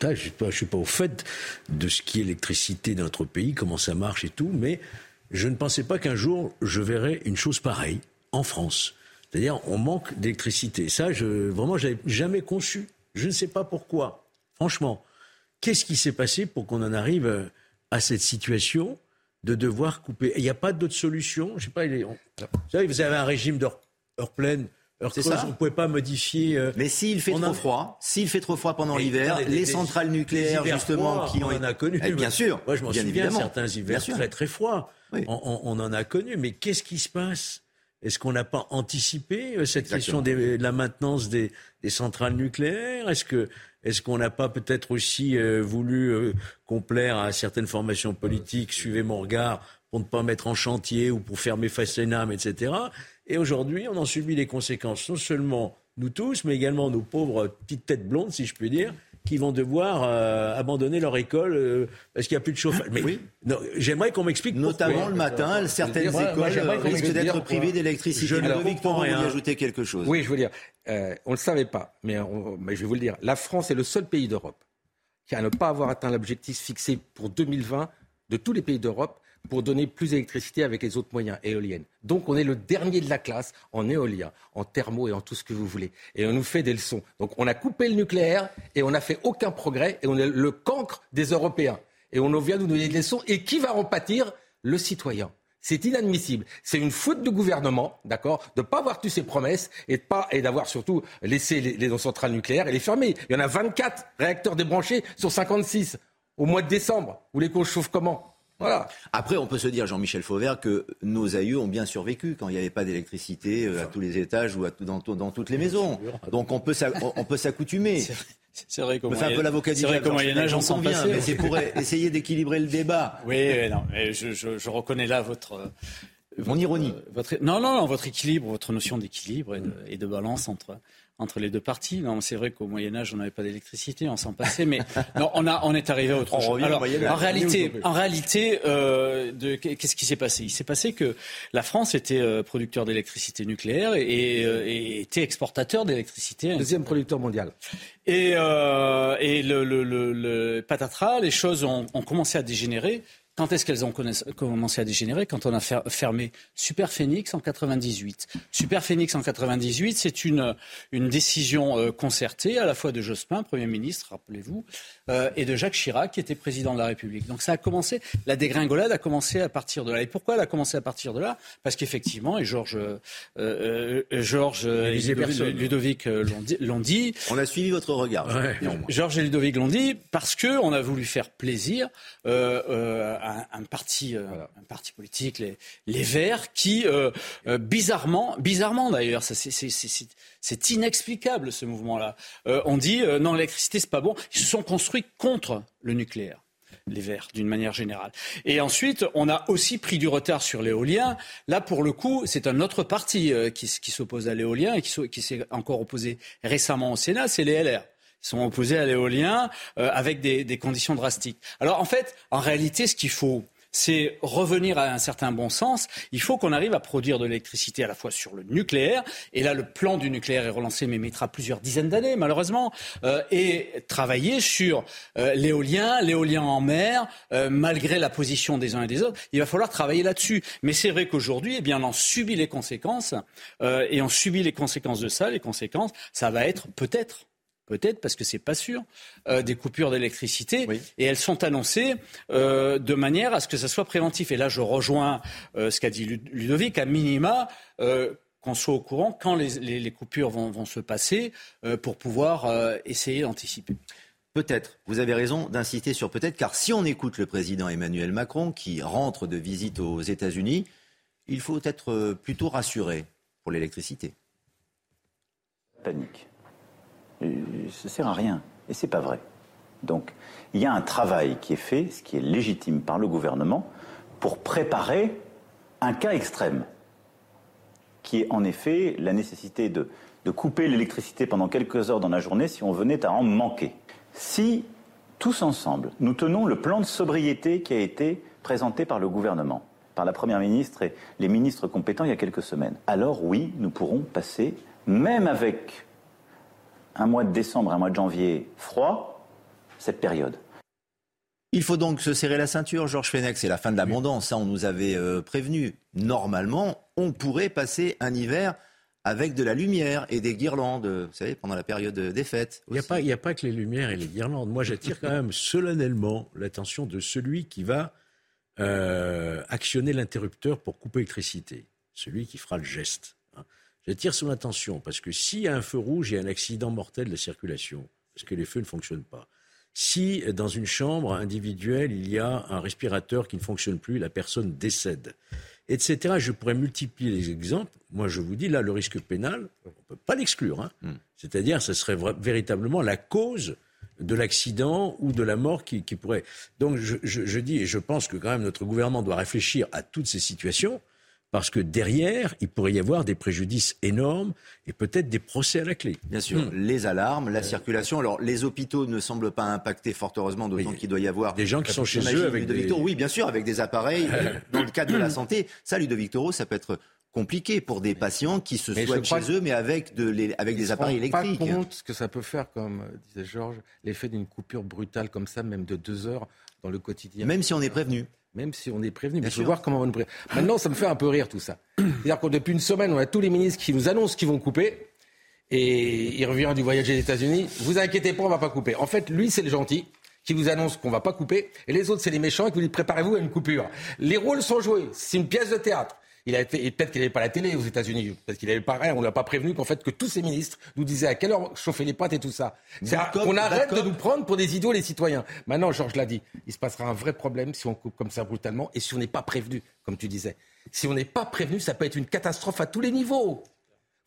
Speaker 5: ne suis pas au fait de ce qui est l'électricité dans notre pays, comment ça marche et tout, mais je ne pensais pas qu'un jour je verrais une chose pareille en France. C'est-à-dire, on manque d'électricité. Ça, je, vraiment, je n'avais jamais conçu. Je ne sais pas pourquoi. Franchement, qu'est-ce qui s'est passé pour qu'on en arrive à cette situation de devoir couper? Il n'y a pas d'autre solution? Je sais pas. vous savez, vous avez un régime d'heure pleine. Heure creuse, on ne pouvait pas modifier.
Speaker 1: Euh, Mais s'il fait trop froid, s'il fait trop froid pendant l'hiver, les centrales nucléaires justement qui ont,
Speaker 5: on en a connu.
Speaker 1: Eh, bien sûr.
Speaker 5: Moi, je m'en souviens certains hivers très très froids. On, en a connu. Mais qu'est-ce qui se passe? Est-ce qu'on n'a pas anticipé euh, cette question de la maintenance des, centrales nucléaires? Est-ce que est-ce qu'on n'a pas peut-être aussi euh, voulu euh, complaire à certaines formations politiques Suivez mon regard pour ne pas mettre en chantier ou pour fermer Fessenam, etc. Et aujourd'hui, on en subit les conséquences, non seulement nous tous, mais également nos pauvres petites têtes blondes, si je puis dire, qui vont devoir euh, abandonner leur école euh, parce qu'il n'y a plus de chauffage. Mais oui. j'aimerais qu'on m'explique
Speaker 1: Notamment le matin, certaines écoles risquent d'être privées d'électricité. Je
Speaker 5: ne Victor,
Speaker 1: vous ajouter quelque chose.
Speaker 7: Oui, je veux dire, euh, on ne le savait pas, mais, mais je vais vous le dire. La France est le seul pays d'Europe qui a ne pas avoir atteint l'objectif fixé pour 2020 de tous les pays d'Europe pour donner plus d'électricité avec les autres moyens éoliennes. Donc on est le dernier de la classe en éolien, en thermo et en tout ce que vous voulez. Et on nous fait des leçons. Donc on a coupé le nucléaire et on n'a fait aucun progrès et on est le cancre des Européens. Et on vient nous donner des leçons. Et qui va en pâtir? Le citoyen. C'est inadmissible. C'est une faute du gouvernement, d'accord, de ne pas avoir tenu ses promesses et de pas et d'avoir surtout laissé les, les centrales nucléaires et les fermer. Il y en a 24 réacteurs débranchés sur 56 au mois de décembre. Vous voulez qu'on chauffe comment?
Speaker 1: Après, on peut se dire, Jean-Michel Fauvert, que nos aïeux ont bien survécu quand il n'y avait pas d'électricité euh, à tous les étages ou dans, dans, toutes les maisons. Donc on peut s'accoutumer.
Speaker 6: C'est vrai
Speaker 1: qu'au un peu l'avocat du
Speaker 6: Moyen-Âge, on s'en passait.
Speaker 1: Mais c'est pour [laughs] essayer d'équilibrer le débat.
Speaker 6: Oui, non, mais je, je, reconnais là votre...
Speaker 1: Mon ironie.
Speaker 6: Votre, non, non, non, votre équilibre, votre notion d'équilibre et, de balance entre entre les deux parties. Non, c'est vrai qu'au Moyen Âge, on n'avait pas d'électricité, on s'en passait, mais [laughs] non, on a, on est arrivé à autre chose. Alors, en réalité, en réalité, euh, qu'est-ce qui s'est passé? Il s'est passé que la France était euh, producteur d'électricité nucléaire et, euh, et, était exportateur d'électricité.
Speaker 7: Deuxième producteur mondial.
Speaker 6: Et, euh, et le, le, le, le, patatras, les choses ont, ont commencé à dégénérer quand est-ce qu'elles ont commencé à dégénérer? Quand on a fermé Super Phoenix en 98. Super Phoenix en 98, c'est une, une décision euh, concertée à la fois de Jospin, Premier ministre, rappelez-vous, euh, et de Jacques Chirac, qui était président de la République. Donc ça a commencé, la dégringolade a commencé à partir de là. Et pourquoi elle a commencé à partir de là? Parce qu'effectivement, et Georges euh, Georges et Ludovic l'ont dit,
Speaker 1: On a suivi votre regard.
Speaker 6: Georges et Ludovic l'ont dit parce qu'on a voulu faire plaisir un, parti, euh, un parti politique, les, les Verts, qui euh, euh, bizarrement, bizarrement d'ailleurs, c'est inexplicable ce mouvement-là. on dit non, l'électricité c'est pas bon. Ils se sont construits contre le nucléaire les Verts, d'une manière générale. Et ensuite, on a aussi pris du retard sur l'éolien. Là, pour le coup, c'est un autre parti qui, qui s'oppose à l'éolien et qui, qui s'est encore opposé récemment au Sénat, c'est les LR sont opposés à l'éolien euh, avec des, conditions drastiques. Alors en fait, en réalité, ce qu'il faut, c'est revenir à un certain bon sens. Il faut qu'on arrive à produire de l'électricité à la fois sur le nucléaire, et là le plan du nucléaire est relancé, mais mettra plusieurs dizaines d'années malheureusement, euh, et travailler sur euh, l'éolien, l'éolien en mer, malgré la position des uns et des autres. Il va falloir travailler là-dessus. Mais c'est vrai qu'aujourd'hui, eh bien, on en subit les conséquences, et on subit les conséquences de ça. Les conséquences, ça va être peut-être peut-être parce que c'est pas sûr, euh, des coupures d'électricité. Et elles sont annoncées euh, de manière à ce que ça soit préventif. Et là, je rejoins euh, ce qu'a dit Ludovic, à minima. qu'on soit au courant quand les, coupures vont, se passer pour pouvoir essayer d'anticiper.
Speaker 1: Peut-être, vous avez raison d'insister sur peut-être, car si on écoute le président Emmanuel Macron qui rentre de visite aux États-Unis, il faut être plutôt rassuré pour l'électricité.
Speaker 12: Panique. Ça sert à rien. Et c'est pas vrai. Donc, il y a un travail qui est fait, ce qui est légitime par le gouvernement, pour préparer un cas extrême, qui est en effet la nécessité de couper l'électricité pendant quelques heures dans la journée si on venait à en manquer. Si, tous ensemble, nous tenons le plan de sobriété qui a été présenté par le gouvernement, par la Première ministre et les ministres compétents il y a quelques semaines, alors oui, nous pourrons passer, même avec un mois de décembre, un mois de janvier froid, cette période.
Speaker 1: Il faut donc se serrer la ceinture, Georges Fenech, c'est la fin de l'abondance, ça on nous avait euh, prévenu. Normalement, on pourrait passer un hiver avec de la lumière et des guirlandes, vous savez, pendant la période des fêtes.
Speaker 5: Il n'y a, pas, a pas que les lumières et les guirlandes. Moi, j'attire quand même solennellement l'attention de celui qui va euh, actionner l'interrupteur pour couper l'électricité, celui qui fera le geste. J'attire son attention parce que s'il y a un feu rouge, il y a un accident mortel de circulation, parce que les feux ne fonctionnent pas. Si dans une chambre individuelle, il y a un respirateur qui ne fonctionne plus, la personne décède etc. Je pourrais multiplier les exemples. Moi, je vous dis, là, le risque pénal, on ne peut pas l'exclure. Hein. Hmm. C'est-à-dire, ce serait véritablement la cause de l'accident ou de la mort qui, pourrait. Donc, je, je, dis, et je pense que quand même notre gouvernement doit réfléchir à toutes ces situations parce que derrière, il pourrait y avoir des préjudices énormes et peut-être des procès à la clé.
Speaker 1: Bien sûr, hmm. les alarmes, la circulation. Alors, les hôpitaux ne semblent pas impactés fort heureusement, d'autant qu'il doit y avoir
Speaker 5: des gens qui sont chez eux avec des...
Speaker 1: Oui, bien sûr, avec des appareils. [laughs] dans le cadre de la santé, ça, Ludovic Toro, ça peut être compliqué pour des patients qui se soignent chez eux, mais avec, de les, avec des appareils électriques.
Speaker 7: Pas compte ce que ça peut faire, comme disait Georges, l'effet d'une coupure brutale comme ça, même de deux heures dans le quotidien.
Speaker 1: Même si on est prévenu
Speaker 7: même si on est prévenu. Mais il faut voir comment on va nous prévenir. Maintenant, ça me fait un peu rire tout ça. C'est-à-dire que depuis une semaine, on a tous les ministres qui nous annoncent qu'ils vont couper. Et il revient du voyage des États-Unis. Vous inquiétez pas, on va pas couper. En fait, lui, c'est le gentil qui vous annonce qu'on va pas couper. Et les autres, c'est les méchants et qui vous disent préparez-vous à une coupure. Les rôles sont joués. C'est une pièce de théâtre. Il a été, et peut-être qu'il n'avait pas la télé aux États-Unis, parce qu'il n'avait pas rien. On ne l'a pas prévenu qu'en fait que tous ces ministres nous disaient à quelle heure chauffer les pâtes et tout ça. On arrête de nous prendre pour des idiots les citoyens. Maintenant, Georges l'a dit, il se passera un vrai problème si on coupe comme ça brutalement et si on n'est pas prévenu, comme tu disais. Si on n'est pas prévenu, ça peut être une catastrophe à tous les niveaux.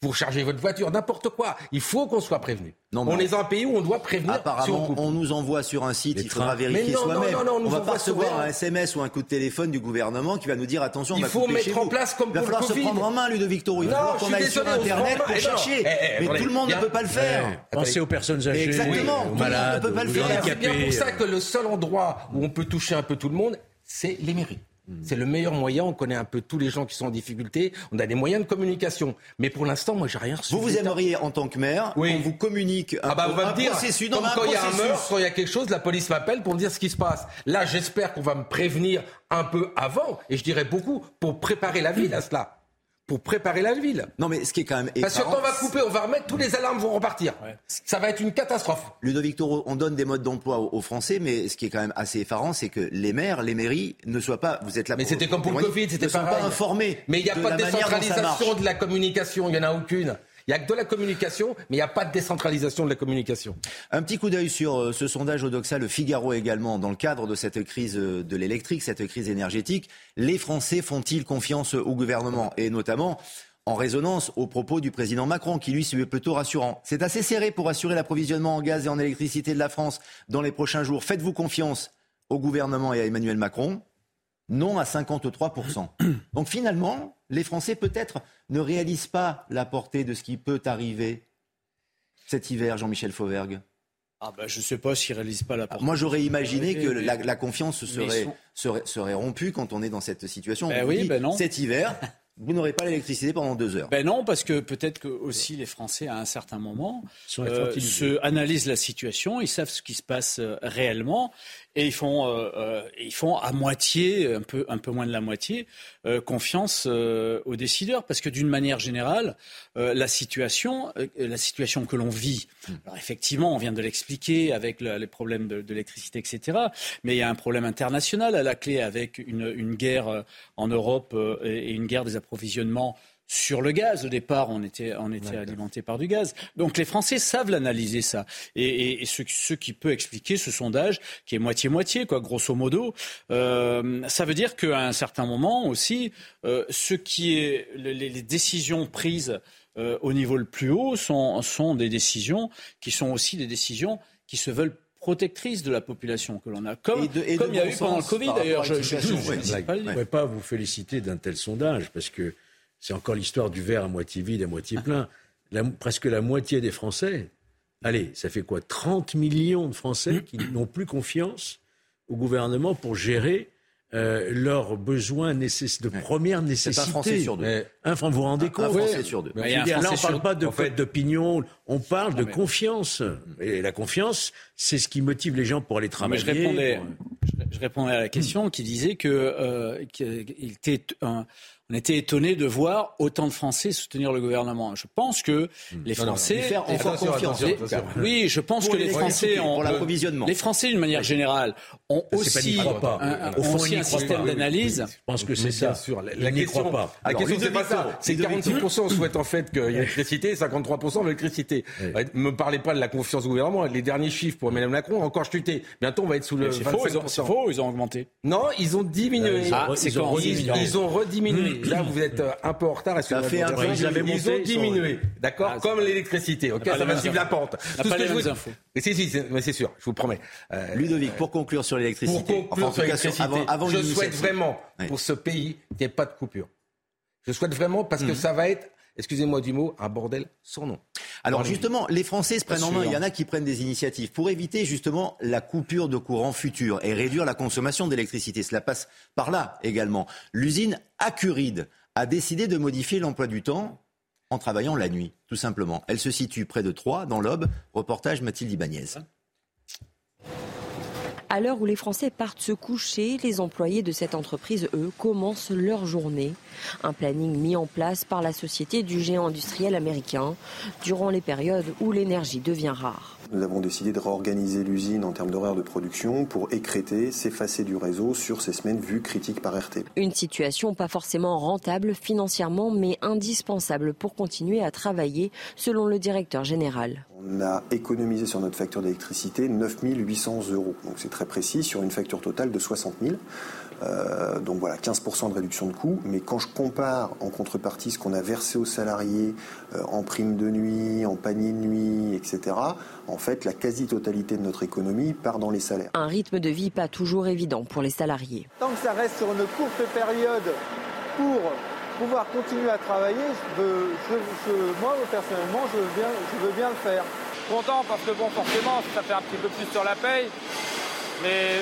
Speaker 7: Vous rechargez votre voiture, n'importe quoi. Il faut qu'on soit prévenu. on est dans un pays où on doit prévenir.
Speaker 1: Apparemment, on, nous envoie sur un site, il faudra vérifier soi-même. on ne va pas recevoir un SMS ou un coup de téléphone du gouvernement qui va nous dire attention,
Speaker 7: il faut mettre en place comme
Speaker 1: Il va falloir se prendre en main, Ludovic Toro. Il va falloir qu'on aille sur Internet pour chercher. Eh, eh, mais tout le monde ne peut pas le faire.
Speaker 5: Pensez aux personnes âgées,
Speaker 1: Exactement.
Speaker 5: aux malades,
Speaker 1: ne peut pas le faire.
Speaker 7: C'est bien pour ça que le seul endroit où on peut toucher un peu tout le monde, c'est les mairies. Hmm. C'est le meilleur moyen. On connaît un peu tous les gens qui sont en difficulté. On a des moyens de communication. Mais pour l'instant, moi, j'ai rien reçu.
Speaker 1: Vous vous aimeriez, en tant que maire, qu'on vous communique un,
Speaker 7: ah bah,
Speaker 1: un
Speaker 7: dire, processus. quand il y a un meurtre, quand il y a quelque chose, la police m'appelle pour me dire ce qui se passe. Là, j'espère qu'on va me prévenir un peu avant, et je dirais beaucoup, pour préparer la ville à cela pour préparer la ville.
Speaker 1: Non, mais ce qui est quand même.
Speaker 7: Parce que quand on va couper, on va remettre, tous les alarmes vont repartir. Ça va être une catastrophe.
Speaker 1: Ludovic Toro, on donne des modes d'emploi aux, Français, mais ce qui est quand même assez effarant, c'est que les maires, les mairies ne soient pas. Vous êtes là.
Speaker 7: Mais c'était comme pour le Covid, c'était pas
Speaker 1: informés.
Speaker 7: Mais il n'y a pas de décentralisation de la communication, il n'y en a aucune. Il n'y a que de la communication, mais il n'y a pas de décentralisation de la communication.
Speaker 1: Un petit coup d'œil sur euh, ce sondage Odoxa, le Figaro également, dans le cadre de cette crise euh, de l'électrique, cette crise énergétique. Les Français font-ils confiance au gouvernement Et notamment en résonance aux propos du président Macron, qui lui se plutôt rassurant. C'est assez serré pour assurer l'approvisionnement en gaz et en électricité de la France dans les prochains jours. Faites-vous confiance au gouvernement et à Emmanuel Macron non à 53%. [clears throat] Donc finalement, les Français peut-être ne réalisent pas la portée de ce qui peut arriver cet hiver, Jean-Michel Fauvergue.
Speaker 6: Ah ben, je ne sais pas s'ils ne réalisent pas la portée.
Speaker 1: Moi, j'aurais imaginé que la, confiance serait, serait, rompue quand on est dans cette situation.
Speaker 6: Ben oui, ben non.
Speaker 1: Cet hiver, [laughs] vous n'aurez pas l'électricité pendant deux heures.
Speaker 6: Ben non, parce que peut-être que aussi les Français, à un certain moment, euh, se analysent la situation, ils savent ce qui se passe euh, réellement, et ils font, euh, euh, ils font à moitié, un peu, un peu moins de la moitié, euh, confiance euh, aux décideurs, parce que d'une manière générale, la situation, la situation que l'on vit, hmm. alors effectivement, on vient de l'expliquer avec les problèmes de, de l'électricité, etc. Mais il y a un problème international à la clé avec une, une guerre en Europe et une guerre des approvisionnements sur le gaz. Au départ, on était, on était alimenté par du gaz. Donc les Français savent l'analyser ça. Et, et, ce, qui peut expliquer ce sondage, qui est moitié-moitié, quoi, grosso modo, euh, ça veut dire qu'à un certain moment aussi, euh, ce qui est les, décisions prises euh, au niveau le plus haut sont, sont des décisions qui sont aussi des décisions qui se veulent protectrices de la population que l'on a, comme, comme il y a eu pendant le Covid d'ailleurs. Je
Speaker 5: ne pourrais pas vous féliciter d'un tel sondage parce que c'est encore l'histoire du verre à moitié vide, à moitié plein. presque la moitié des Français, allez, ça fait quoi 30 millions de Français qui n'ont plus confiance au gouvernement pour gérer euh, leurs besoins de première nécessité.
Speaker 1: C'est un Français sur deux.
Speaker 5: vous vous rendez compte
Speaker 1: Un Français sur deux.
Speaker 5: là, on ne parle pas de d'opinion, on parle de confiance. Et la confiance, c'est ce qui motive les gens pour aller travailler.
Speaker 6: je, répondais, je, répondais, à la question qui disait que euh, qu'il était un, on était étonné de voir autant de Français soutenir le gouvernement. Je pense que hmm. les Français
Speaker 1: faire encore confiance.
Speaker 6: oui, je pense que les Français ont
Speaker 1: l'approvisionnement.
Speaker 6: Les Français, d'une manière générale, ont aussi un, système d'analyse.
Speaker 5: Je pense que c'est ça. Sûr.
Speaker 7: La, question, pas. La question, c'est pas ça. C'est 46% souhaitent en fait qu'il y ait l'électricité et 53% l'électricité. Ne me parlez pas de la confiance au gouvernement. Les derniers chiffres pour Emmanuel Macron ont encore chuté. Bientôt, on va être sous le. C'est
Speaker 6: faux, ils ont augmenté.
Speaker 7: Non, ils ont diminué. Ah, ils ont rediminué. Là, vous êtes euh, un peu en retard.
Speaker 1: Ça fait un peu.
Speaker 7: Ils, ils ont diminué. D'accord ah, Comme l'électricité. Ok, ça va suivre la pente.
Speaker 6: Tout ce que je vous infos.
Speaker 7: Si, si, c'est sûr, je vous promets.
Speaker 1: Euh, Ludovic, pour conclure sur l'électricité.
Speaker 7: Pour conclure sur l'électricité, je souhaite vraiment, pour ce pays, qu'il n'y ait pas de coupure. Je souhaite vraiment, parce que mhm. ça va être excusez-moi du mot, un bordel sans nom.
Speaker 1: Alors justement, les Français se prennent en main. Il y en a qui prennent des initiatives pour éviter justement la coupure de courant futur et réduire la consommation d'électricité. Cela passe par là également. L'usine Accuride a décidé de modifier l'emploi du temps en travaillant la nuit, tout simplement. Elle se situe près de Troyes, dans l'Aube. Reportage Mathilde Ibanez.
Speaker 11: À l'heure où les Français partent se coucher, les employés de cette entreprise, eux, commencent leur journée. Un planning mis en place par la société du géant industriel américain durant les périodes où l'énergie devient rare.
Speaker 13: Nous avons décidé de réorganiser l'usine en termes d'horaire de production pour écréter, s'effacer du réseau sur ces semaines vues critiques par RT.
Speaker 11: Une situation pas forcément rentable financièrement, mais indispensable pour continuer à travailler, selon le directeur général.
Speaker 13: On a économisé sur notre facture d'électricité 9 800 euros. Donc c'est très précis sur une facture totale de 60 000. Euh, donc voilà, 15% de réduction de coûts. Mais quand je compare en contrepartie ce qu'on a versé aux salariés euh, en prime de nuit, en panier de nuit, etc., en fait, la quasi-totalité de notre économie part dans les salaires.
Speaker 11: Un rythme de vie pas toujours évident pour les salariés.
Speaker 14: Tant que ça reste sur une courte période pour pouvoir continuer à travailler, moi personnellement, je veux, bien, je veux bien le faire.
Speaker 15: Content parce que bon, forcément, ça fait un petit peu plus sur la paye, mais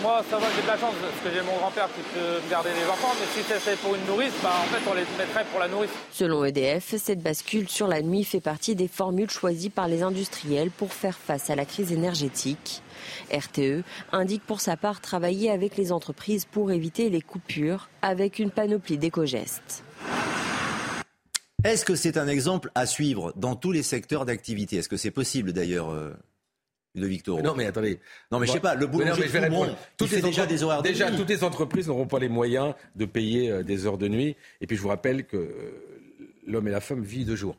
Speaker 15: moi, ça va, j'ai de la chance parce que j'ai mon grand-père qui peut me garder les enfants, mais si c'est pour une nourrice, bah, en fait, on les mettrait pour la nourrice.
Speaker 11: Selon EDF, cette bascule sur la nuit fait partie des formules choisies par les industriels pour faire face à la crise énergétique. RTE indique pour sa part travailler avec les entreprises pour éviter les coupures avec une panoplie d'éco-gestes.
Speaker 1: Est-ce que c'est un exemple à suivre dans tous les secteurs d'activité? Est-ce que c'est possible d'ailleurs euh, de Victor.
Speaker 7: Non, mais attendez.
Speaker 1: Non, mais je sais pas, le boulanger, tout le monde, toutes les déjà des horaires de
Speaker 7: Déjà, toutes les entreprises n'auront pas les moyens de payer euh, des heures de nuit. Et puis, je vous rappelle que euh, l'homme et la femme vivent de jour.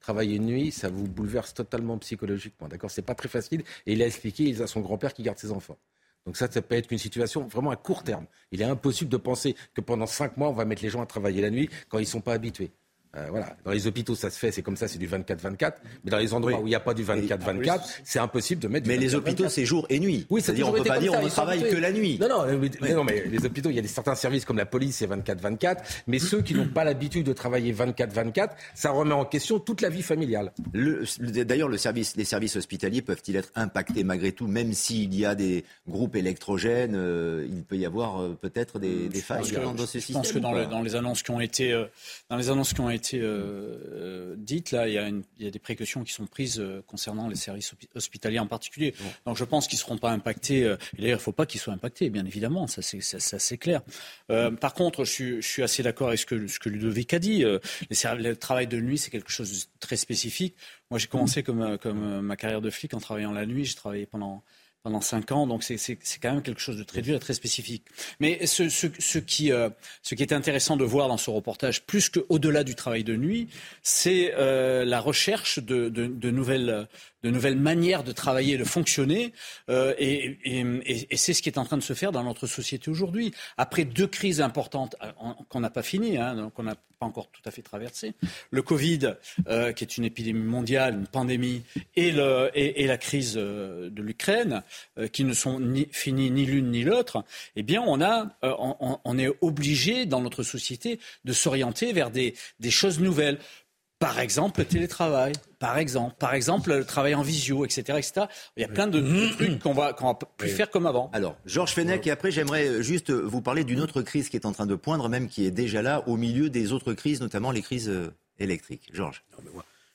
Speaker 7: Travailler une nuit, ça vous bouleverse totalement psychologiquement. D'accord? C'est pas très facile. Et il a expliqué, il a son grand-père qui garde ses enfants. Donc ça, ça peut être une situation vraiment à court terme. Il est impossible de penser que pendant cinq mois, on va mettre les gens à travailler la nuit quand ils ne sont pas habitués. Euh, voilà. Dans les hôpitaux, ça se fait, c'est comme ça, c'est du 24-24. Mais dans les endroits où il n'y a pas du 24-24, c'est impossible de mettre
Speaker 1: du Mais les hôpitaux, c'est jour et nuit. Oui, c'est-à-dire on peut pas dire on ne travaille que la nuit.
Speaker 7: Non, non, mais, non, mais les hôpitaux, il y a des, certains services comme la police, c'est 24-24. Mais ceux qui n'ont pas l'habitude de travailler 24-24, ça remet en question toute la vie familiale.
Speaker 1: D'ailleurs, le service, les services hospitaliers peuvent-ils être impactés malgré tout, même s'il y a des groupes électrogènes, euh, il peut y avoir euh, peut-être des, des failles dans, ce système.
Speaker 6: Je pense que dans, dans, les annonces qui ont été, dans les annonces qui ont été été euh, euh, dite, là, il y, a il y, a des précautions qui sont prises euh, concernant les services hospitaliers en particulier. Donc je pense qu'ils ne seront pas impactés. d'ailleurs, il ne faut pas qu'ils soient impactés, bien évidemment, ça c'est clair. par contre, je suis, assez d'accord avec ce que, ce que Ludovic a dit. le travail de nuit, c'est quelque chose de très spécifique. Moi, j'ai commencé comme, comme ma carrière de flic en travaillant la nuit. J'ai travaillé pendant pendant cinq ans, donc c'est quand même quelque chose de très dur et très spécifique. Mais ce, qui, euh, ce qui est intéressant de voir dans ce reportage, plus qu'au-delà du travail de nuit, c'est euh, la recherche de, nouvelles, manières de travailler, de fonctionner, euh, et, c'est ce qui est en train de se faire dans notre société aujourd'hui. Après deux crises importantes qu'on n'a pas fini, hein, qu'on n'a pas encore tout à fait traversé, le Covid, qui est une épidémie mondiale, une pandémie, et, le, et, la crise de l'Ukraine, qui ne sont ni, finies ni l'une ni l'autre, eh bien, on, a, euh, on, on, est obligé dans notre société de s'orienter vers des, des choses nouvelles. Par exemple, le télétravail. Par exemple, par exemple, le travail en visio, etc., etc. Il y a plein de, de trucs qu'on va, qu'on va plus faire comme avant.
Speaker 1: Alors, Georges Fenech, et après, j'aimerais juste vous parler d'une autre crise qui est en train de poindre, même qui est déjà là, au milieu des autres crises, notamment les crises électriques. Georges.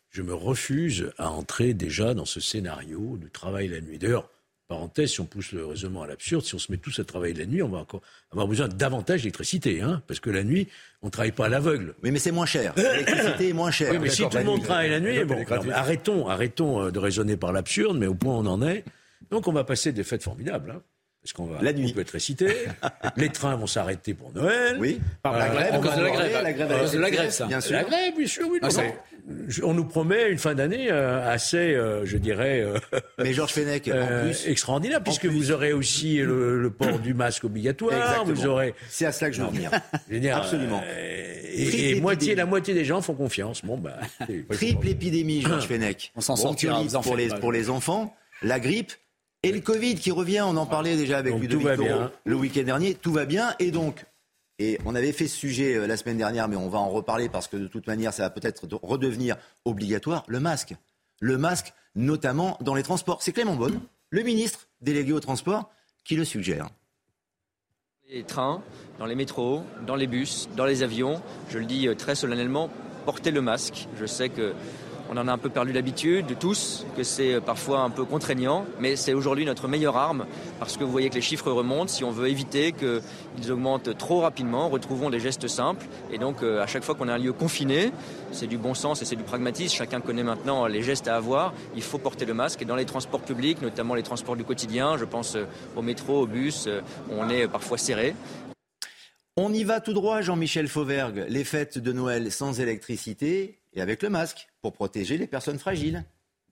Speaker 5: Je me refuse à entrer déjà dans ce scénario du travail la nuit. D'ailleurs, parenthèse, si on pousse le raisonnement à l'absurde, si on se met tous à travailler la nuit, on va encore avoir besoin davantage d'électricité, hein, parce que la nuit, on ne travaille pas à l'aveugle.
Speaker 1: Oui, mais c'est moins cher. [laughs] L'électricité est moins chère.
Speaker 5: Oui, mais si tout le monde travaille la nuit, bon, alors, arrêtons, arrêtons de raisonner par l'absurde, mais au point où on en est. Donc on va passer des fêtes formidables. Hein. Parce qu'on va
Speaker 1: la nuit.
Speaker 5: électricité, [laughs] les trains vont s'arrêter pour Noël.
Speaker 1: Oui.
Speaker 6: Par la grève,
Speaker 5: on va
Speaker 6: de la grève,
Speaker 5: la grève,
Speaker 6: à cause de la grève, ça.
Speaker 1: Bien sûr.
Speaker 5: La grève, bien sûr, oui.
Speaker 6: Ah,
Speaker 5: on nous promet une fin d'année euh, assez, euh, je dirais, euh, [laughs]
Speaker 1: Mais Georges Fenech, en
Speaker 5: euh,
Speaker 1: plus.
Speaker 5: extraordinaire, puisque
Speaker 1: plus.
Speaker 5: vous aurez aussi le, le port du masque obligatoire.
Speaker 1: Exactement.
Speaker 5: Vous aurez,
Speaker 1: C'est à cela que je veux venir.
Speaker 5: dire,
Speaker 1: Absolument.
Speaker 5: euh, et, et moitié, la moitié des gens font confiance. Bon, bah, [laughs]
Speaker 1: Triple épidémie, Georges Fenech.
Speaker 6: On s'en sortira,
Speaker 1: pour les, pour les enfants, la grippe et le Covid qui revient. On en parlait déjà avec
Speaker 5: Donc,
Speaker 1: Ludovic
Speaker 5: tout va
Speaker 1: Toro
Speaker 5: bien.
Speaker 1: le week-end dernier. Tout va bien. Et donc, et on avait fait ce sujet euh, la semaine dernière, mais on va en reparler parce que de toute manière, ça va peut-être de- redevenir obligatoire. Le masque. Le masque, notamment dans les transports. C'est Clément Beaune, le ministre délégué au transport, qui le suggère.
Speaker 16: les trains, dans les métros, dans les bus, dans les avions. Je le dis euh, très solennellement, portez le masque. Je sais que on en a un peu perdu l'habitude, de tous, que c'est euh, parfois un peu contraignant, mais c'est aujourd'hui notre meilleure arme parce que vous voyez que les chiffres remontent. Si on veut éviter qu'ils augmentent trop rapidement, retrouvons des gestes simples. Et donc, euh, à chaque fois qu'on a un lieu confiné, c'est du bon sens et c'est du pragmatisme. Chacun connaît maintenant les gestes à avoir. Il faut porter le masque. Et dans les transports publics, notamment les transports du quotidien, je pense euh, au métro, au bus, on est parfois serré.
Speaker 1: On y va tout droit, Jean-Michel Fauvergue. Les fêtes de Noël sans électricité et avec le masque pour protéger les personnes fragiles.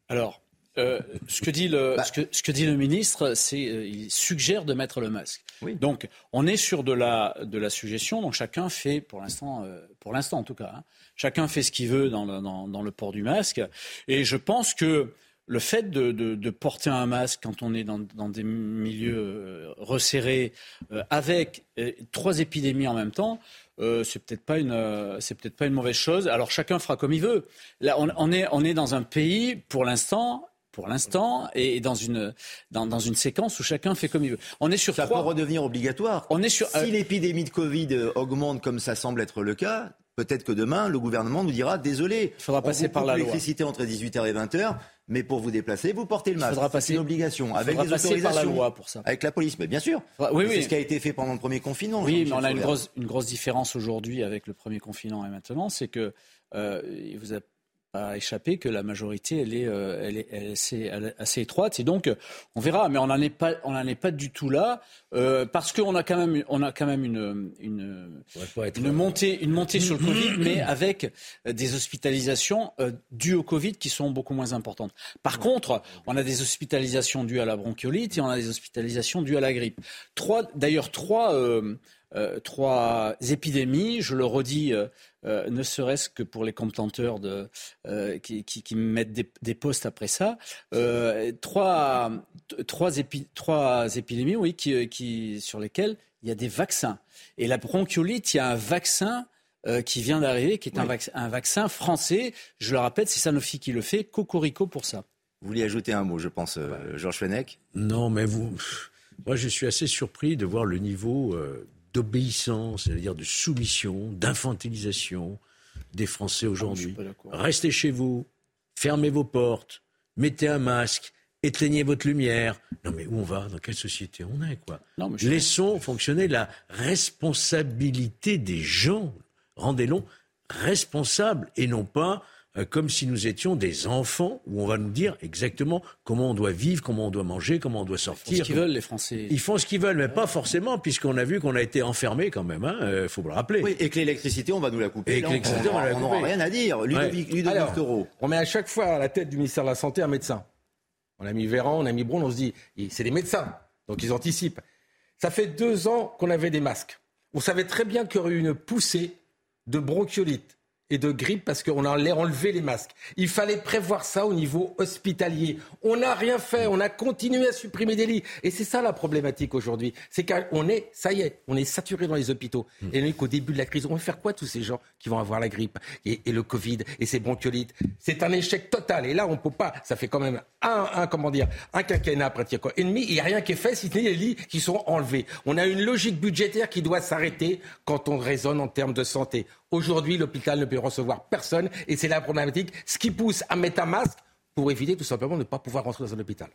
Speaker 6: Alors, euh, ce, que dit le,
Speaker 1: Bah.
Speaker 6: ce, que, ce que dit le ministre, c'est euh, il suggère de mettre le masque.
Speaker 1: Oui.
Speaker 6: Donc, on est sur de la, de la suggestion. Donc, chacun fait, pour l'instant, euh, pour l'instant en tout cas, hein, chacun fait ce qu'il veut dans le, dans, dans le port du masque. Et je pense que le fait de, de, de porter un masque quand on est dans, dans des milieux euh, resserrés, euh, avec euh, trois épidémies en même temps, euh, c'est peut-être pas une, euh, c'est peut-être pas une mauvaise chose. Alors chacun fera comme il veut. Là, on, on est, on est dans un pays pour l'instant. Pour l'instant, et dans une, dans, dans une séquence où chacun fait comme il veut. On est sur
Speaker 1: Ça
Speaker 6: trois.
Speaker 1: peut redevenir obligatoire.
Speaker 6: On est sur.
Speaker 1: Si l'épidémie de Covid augmente comme ça semble être le cas, peut-être que demain, le gouvernement nous dira désolé,
Speaker 6: Il faudra
Speaker 1: on
Speaker 6: passer
Speaker 1: vous
Speaker 6: par la loi.
Speaker 1: l'électricité entre 18h et 20h, mais pour vous déplacer, vous portez le
Speaker 6: Il
Speaker 1: masque.
Speaker 6: faudra
Speaker 1: C'est
Speaker 6: passer-
Speaker 1: une obligation,
Speaker 6: il
Speaker 1: avec
Speaker 6: faudra
Speaker 1: des
Speaker 6: passer par la
Speaker 1: autorisations.
Speaker 6: loi pour ça.
Speaker 1: Avec la police, mais bien sûr.
Speaker 6: Oui, oui.
Speaker 1: C'est ce qui a été fait pendant le premier confinement.
Speaker 6: Oui, mais on a une grosse, une grosse différence aujourd'hui avec le premier confinement et maintenant, c'est que euh, vous a échappé que la majorité, elle est, euh, elle est, elle est assez, étroite. Et donc, euh, on verra. Mais on n'en est pas, on est pas du tout là, euh, parce qu'on a quand même, on a quand même une, une, une montée, une montée sur le Covid, mais avec euh, des hospitalisations euh, dues au Covid qui sont beaucoup moins importantes. Par contre, on a des hospitalisations dues à la bronchiolite et on a des hospitalisations dues à la grippe. Trois, d'ailleurs, trois, euh, euh, trois épidémies, je le redis, euh, euh, ne serait-ce que pour les comptenteurs de, euh, qui, qui, qui mettent des, des postes après ça, euh, trois, t- trois, épi- trois épidémies, oui, qui, qui, sur lesquelles il y a des vaccins. Et la bronchiolite, il y a un vaccin euh, qui vient d'arriver, qui est un,
Speaker 1: Oui.
Speaker 6: vac- un vaccin français. Je le rappelle, c'est Sanofi qui le fait. Cocorico pour ça.
Speaker 1: Vous vouliez ajouter un mot, je pense, euh, Georges Fenech?
Speaker 5: Non, mais vous. Moi, je suis assez surpris de voir le niveau euh, d'obéissance, c'est-à-dire de soumission, d'infantilisation des Français aujourd'hui.
Speaker 6: pas d'accord.
Speaker 5: Restez chez vous, fermez vos portes, mettez un masque, éteignez votre lumière. Non, mais où on va? Dans quelle société on est, quoi?
Speaker 6: Non, mais je-
Speaker 5: Laissons fonctionner la responsabilité des gens. Rendez-les responsables et non pas comme si nous étions des enfants, où on va nous dire exactement comment on doit vivre, comment on doit manger, comment on doit sortir.
Speaker 6: Ils font ce qu'ils veulent, les Français.
Speaker 5: Ils font ce qu'ils veulent, mais pas forcément, puisqu'on a vu qu'on a été enfermés quand même, il hein, faut le rappeler.
Speaker 1: Oui, et que l'électricité, on va nous la couper.
Speaker 5: Et que l'électricité, on,
Speaker 1: on n'aura rien à dire. Ludovic, ouais. Ludovic
Speaker 7: Alors, On met à chaque fois à la tête du ministère de la Santé un médecin. On a mis Véran, on a mis Braun, on se dit, c'est des médecins, donc ils anticipent. Ça fait deux ans qu'on avait des masques. On savait très bien qu'il y aurait eu une poussée de bronchiolite et de grippe parce qu'on allait enlever les masques. Il fallait prévoir ça au niveau hospitalier. On n'a rien fait, on a continué à supprimer des lits. Et c'est ça la problématique aujourd'hui. C'est qu'on est, ça y est, on est saturé dans les hôpitaux. Hmm. Et qu'au début de la crise, on va faire quoi tous ces gens qui vont avoir la grippe et, le Covid et ces bronchiolites? C'est un échec total. Et là, on peut pas, ça fait quand même un, un comment dire, un quinquennat pratiquement ennemi. Il n'y a rien qui est fait si ce n'est les lits qui sont enlevés. On a une logique budgétaire qui doit s'arrêter quand on raisonne en termes de santé. Aujourd'hui, l'hôpital ne peut recevoir personne et c'est la problématique. Ce qui pousse à mettre un masque pour éviter tout simplement de ne pas pouvoir rentrer dans un hôpital.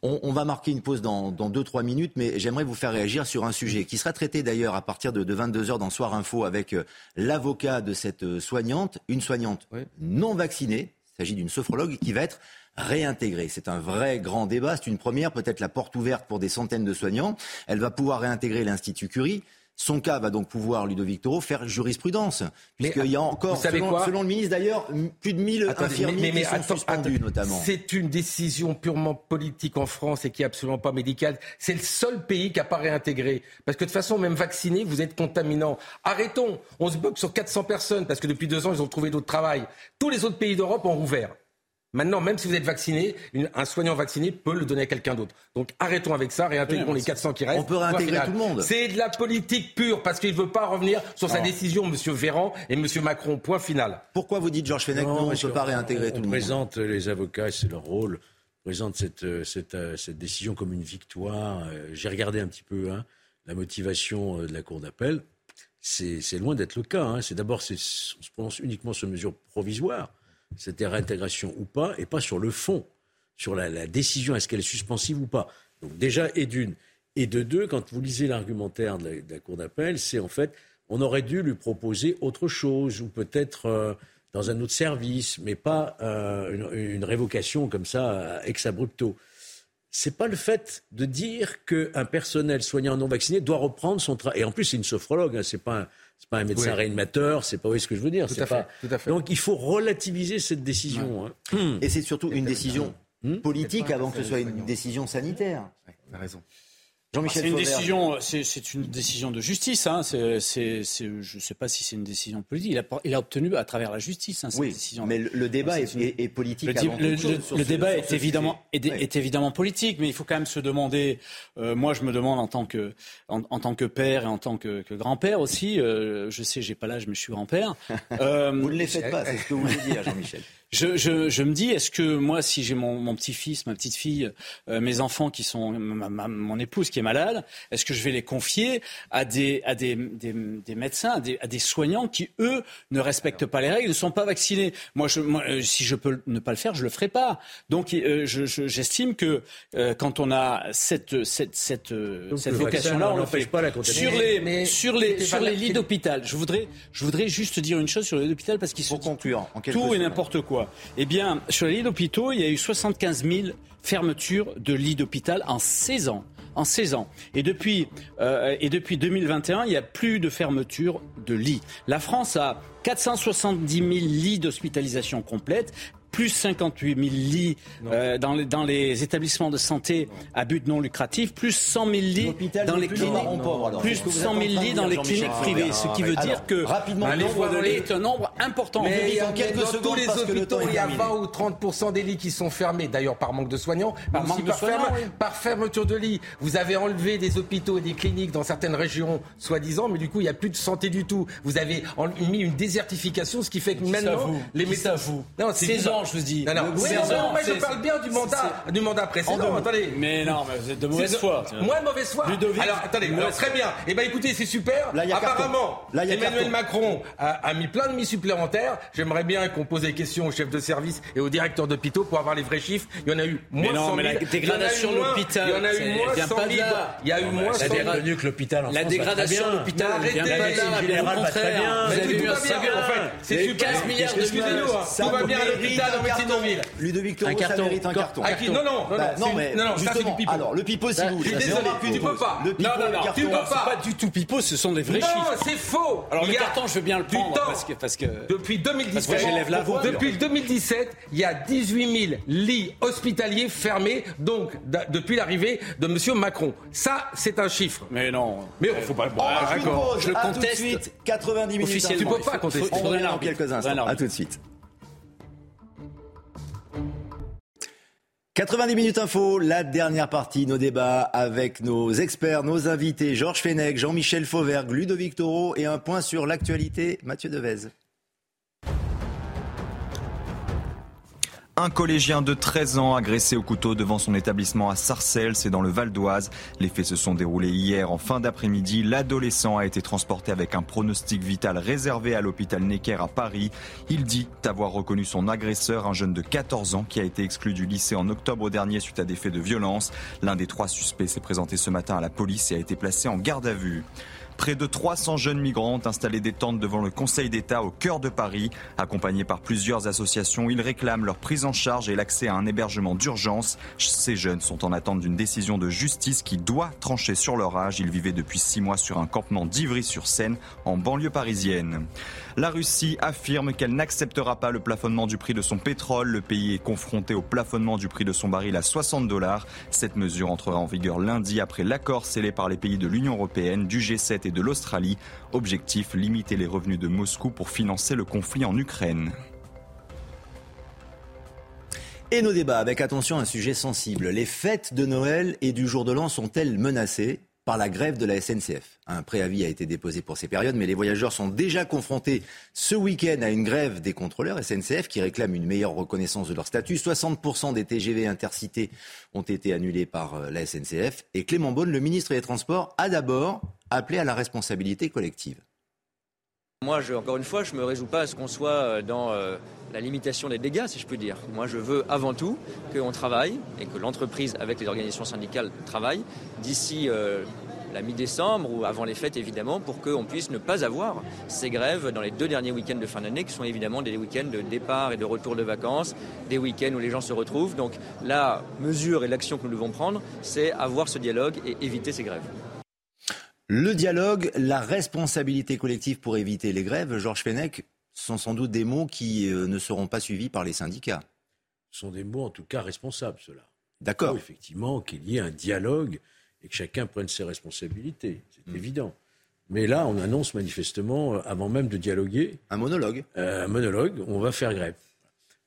Speaker 1: On, va marquer une pause dans 2-3 minutes, mais j'aimerais vous faire réagir sur un sujet qui sera traité d'ailleurs à partir de, 22h dans Soir Info avec euh, l'avocat de cette euh, soignante, une soignante non vaccinée. Il s'agit d'une sophrologue qui va être réintégrée. C'est un vrai grand débat, c'est une première, peut-être la porte ouverte pour des centaines de soignants. Elle va pouvoir réintégrer l'Institut Curie. Son cas va donc pouvoir, Ludovic Toro, faire jurisprudence. Puisqu'il y a encore, selon, le ministre d'ailleurs, plus de 1000 infirmiers qui sont suspendus notamment.
Speaker 7: C'est une décision purement politique en France et qui est absolument pas médicale. C'est le seul pays qui n'a pas réintégré. Parce que de toute façon, même vacciné, vous êtes contaminant. Arrêtons. On se bloque sur 400 personnes parce que depuis deux ans, ils ont trouvé d'autres travail. Tous les autres pays d'Europe ont rouvert. Maintenant, même si vous êtes vacciné, un soignant vacciné peut le donner à quelqu'un d'autre. Donc arrêtons avec ça, réintégrons les 400 qui restent.
Speaker 1: On peut réintégrer tout le monde.
Speaker 7: C'est de la politique pure, parce qu'il ne veut pas revenir sur sa décision, M. Véran et M. Macron. Point final.
Speaker 1: Pourquoi vous dites, Georges Fenech, non, on ne peut pas réintégrer tout le monde
Speaker 5: On présente les avocats, c'est leur rôle, on présente cette, euh, euh, cette, décision comme une victoire. Euh, j'ai regardé un petit peu hein, la motivation de la Cour d'appel. C'est loin d'être le cas. Hein. C'est d'abord, on se prononce uniquement sur mesures provisoires c'était réintégration ou pas, et pas sur le fond, sur la, décision, est-ce qu'elle est suspensive ou pas. Donc déjà, et d'une. Et de deux, quand vous lisez l'argumentaire de, la Cour d'appel, c'est en fait, on aurait dû lui proposer autre chose, ou peut-être euh, dans un autre service, mais pas euh, une, révocation comme ça, ex abrupto. C'est pas le fait de dire qu'un personnel soignant non vacciné doit reprendre son travail. Et en plus, c'est une sophrologue, hein, c'est pas un, c'est pas un médecin réanimateur, c'est pas oui, ce que je veux dire.
Speaker 7: Tout à,
Speaker 5: pas...
Speaker 7: fait, tout à fait.
Speaker 5: Donc il faut relativiser cette décision. Hein.
Speaker 1: Et c'est surtout une décision hmm politique avant que ce soit une décision sanitaire.
Speaker 7: Ouais, a raison.
Speaker 6: C'est une décision, c'est une décision de justice. Hein. Je ne sais pas si c'est une décision politique. Il a, il a, obtenu à travers la justice hein, cette
Speaker 1: oui,
Speaker 6: décision.
Speaker 1: Mais le, débat est, est, politique.
Speaker 6: Le,
Speaker 1: avant
Speaker 6: le, chose, le débat est évidemment est, est, évidemment politique, mais il faut quand même se demander. Euh, moi, je me demande en tant que en, en, tant que père et en tant que, que grand-père aussi. Euh, je sais, j'ai pas l'âge, mais je suis grand-père. [laughs]
Speaker 1: Euh, vous ne les faites pas, c'est ce que vous voulez dire, Jean-Michel.
Speaker 6: Je, je, je, me dis, est-ce que moi, si j'ai mon, mon petit-fils, ma petite-fille, euh, mes enfants qui sont, ma, mon épouse qui est malade, est-ce que je vais les confier à des, à des, des, des médecins, à des, à des, soignants qui, eux, ne respectent pas les règles, ne sont pas vaccinés? Moi, je, moi euh, si je peux ne pas le faire, je le ferai pas. Donc, euh, j'estime que quand on a cette, cette, cette, cette vocation-là, on n'empêche pas la Sur les, mais sur les, sur les lits d'hôpital, je voudrais, je voudrais juste dire une chose sur les lits d'hôpital parce qu'ils sont tout et n'importe quoi. Eh bien, sur les lits d'hôpitaux, il y a eu 75 000 fermetures de lits d'hôpital en 16 ans en 16 ans. Et depuis, euh, et depuis 2021, il n'y a plus de fermeture de lits. La France a 470 000 lits d'hospitalisation complète plus 58 000 lits euh, dans, les, dans, les, établissements de santé à but non lucratif, plus 100 000 lits dans les cliniques, plus 100 000 lits dans les cliniques privées, ce qui veut dire que
Speaker 1: rapidement,
Speaker 6: le nombre de lits est un nombre important.
Speaker 7: Mais en quelques secondes, tous les hôpitaux, il y a 20 ou 30 des lits qui sont fermés, d'ailleurs par manque de soignants, par, manque de soignants, par fermeture de lits. Vous avez enlevé des hôpitaux et des cliniques dans certaines régions, soi-disant, mais du coup, il n'y a plus de santé du tout. Vous avez mis une désertification, ce qui fait que maintenant,
Speaker 6: les médecins... vous. Non, c'est ans, je vous dis.
Speaker 7: Non, non, oui,
Speaker 6: gouvernement,
Speaker 7: mais je parle bien du mandat, du mandat précédent. Attendez.
Speaker 6: Mais non, mais vous êtes de mauvaise foi. [laughs]
Speaker 7: Moi, de mauvaise foi.
Speaker 6: Ludovic,
Speaker 7: alors, attendez, très bien. Eh ben, écoutez, c'est super.
Speaker 1: Là, il y a
Speaker 7: Apparemment,
Speaker 1: carton. Là, il y a
Speaker 7: Emmanuel
Speaker 1: carton.
Speaker 7: Macron a, a mis plein de mis supplémentaires. J'aimerais bien qu'on pose des questions aux chefs de service et aux directeurs d'hôpitaux pour avoir les vrais chiffres. Il y en a eu moins
Speaker 6: Mais non,
Speaker 7: 100 000.
Speaker 6: mais la
Speaker 7: Il y en a eu
Speaker 6: dégradation de
Speaker 7: moins-
Speaker 6: l'hôpital,
Speaker 7: Il y en a eu moins
Speaker 6: vient
Speaker 7: 100
Speaker 6: pas
Speaker 7: 000.
Speaker 6: de là.
Speaker 7: Il y a eu
Speaker 5: Non,
Speaker 7: moins
Speaker 5: mais
Speaker 7: 100
Speaker 5: c'est
Speaker 7: 000.
Speaker 5: devenu que l'hôpital en
Speaker 6: La dégradation de
Speaker 5: bien.
Speaker 6: l'hôpital,
Speaker 7: arrêtez,
Speaker 6: de bien
Speaker 5: bien.
Speaker 6: Vous
Speaker 7: Mais
Speaker 6: avez
Speaker 7: tout va
Speaker 6: un
Speaker 7: bien, en fait. C'est super.
Speaker 6: 15 milliards de
Speaker 7: Excusez-nous,
Speaker 6: budget.
Speaker 7: hein. Tout va bien à l'hôpital en.
Speaker 1: Ludovic Toro,
Speaker 6: Un
Speaker 1: ça
Speaker 6: carton.
Speaker 1: mérite un carton.
Speaker 7: Qui Non, non, non,
Speaker 1: Bah,
Speaker 7: non,
Speaker 1: non,
Speaker 7: non, non,
Speaker 1: justement, alors le pipeau, si
Speaker 6: Ça,
Speaker 1: vous
Speaker 7: je suis
Speaker 1: voulez.
Speaker 7: désolé, tu peux pas.
Speaker 1: Le
Speaker 6: Non,
Speaker 1: pipeau,
Speaker 6: non,
Speaker 1: le
Speaker 6: non,
Speaker 1: carton.
Speaker 6: tu
Speaker 7: peux
Speaker 6: vois,
Speaker 7: pas.
Speaker 6: c'est pas du tout pipeau, ce sont des vrais
Speaker 7: Non,
Speaker 6: chiffres.
Speaker 7: c'est faux.
Speaker 6: Alors le carton, je veux bien le prendre parce que parce que
Speaker 7: Depuis 2017,
Speaker 6: Parce que j'élève la voix.
Speaker 7: depuis 2017, il y a 18 000 lits hospitaliers fermés, donc depuis l'arrivée de Monsieur Macron. Ça, c'est un chiffre.
Speaker 6: mais non.
Speaker 7: Mais il faut pas le
Speaker 1: pause.
Speaker 6: Je le
Speaker 1: À tout de
Speaker 6: conteste
Speaker 1: suite. 90 minutes.
Speaker 6: officiellement.
Speaker 1: info.
Speaker 7: Tu peux pas contester.
Speaker 1: On
Speaker 6: arbitre.
Speaker 1: quelques instants. À tout de suite. 90 minutes info, la dernière partie, nos débats avec nos experts, nos invités, Georges Fenech, Jean-Michel Fauvergue, Ludovic Toro et un point sur l'actualité, Mathieu Devez.
Speaker 2: Un collégien de 13 ans agressé au couteau devant son établissement à Sarcelles, c'est dans le Val d'Oise. Les faits se sont déroulés hier en fin d'après-midi. L'adolescent a été transporté avec un pronostic vital réservé à l'hôpital Necker à Paris. Il dit avoir reconnu son agresseur, un jeune de 14 ans qui a été exclu du lycée en octobre dernier suite à des faits de violence. L'un des trois suspects s'est présenté ce matin à la police et a été placé en garde à vue. Près de 300 jeunes migrants ont installé des tentes devant le Conseil d'État au cœur de Paris. Accompagnés par plusieurs associations, ils réclament leur prise en charge et l'accès à un hébergement d'urgence. Ces jeunes sont en attente d'une décision de justice qui doit trancher sur leur âge. Ils vivaient depuis six mois sur un campement d'Ivry-sur-Seine, en banlieue parisienne. La Russie affirme qu'elle n'acceptera pas le plafonnement du prix de son pétrole. Le pays est confronté au plafonnement du prix de son baril à 60 dollars. Cette mesure entrera en vigueur lundi après l'accord scellé par les pays de l'Union européenne, du G7 et de l'Australie. Objectif, limiter les revenus de Moscou pour financer le conflit en Ukraine.
Speaker 1: Et nos débats avec attention un sujet sensible. Les fêtes de Noël et du jour de l'an sont-elles menacées? Par la grève de la SNCF Un préavis a été déposé pour ces périodes, mais les voyageurs sont déjà confrontés ce week-end à une grève des contrôleurs SNCF qui réclament une meilleure reconnaissance de leur statut. 60% des TGV intercités ont été annulés par euh, la SNCF. Et Clément Beaune, le ministre des Transports, a d'abord appelé à la responsabilité collective.
Speaker 16: Moi, je, encore une fois, je ne me résous pas à ce qu'on soit euh, dans euh, la limitation des dégâts, si je puis dire. Moi, je veux avant tout qu'on travaille et que l'entreprise, avec les organisations syndicales, travaille d'ici euh, la mi-décembre ou avant les fêtes, évidemment, pour qu'on puisse ne pas avoir ces grèves dans les deux derniers week-ends de fin d'année, qui sont évidemment des week-ends de départ et de retour de vacances, des week-ends où les gens se retrouvent. Donc, la mesure et l'action que nous devons prendre, c'est avoir ce dialogue et éviter ces grèves.
Speaker 1: Le dialogue, la responsabilité collective pour éviter les grèves, Georges Fenech, sont sans doute des mots qui euh, ne seront pas suivis par les syndicats.
Speaker 5: Ce sont des mots en tout cas responsables, ceux-là.
Speaker 1: D'accord.
Speaker 5: Effectivement qu'il y ait un dialogue et que chacun prenne ses responsabilités. C'est
Speaker 1: Hmm.
Speaker 5: évident. Mais là, on annonce manifestement, euh, avant même de dialoguer,
Speaker 1: Un monologue.
Speaker 5: euh, un monologue, on va faire grève.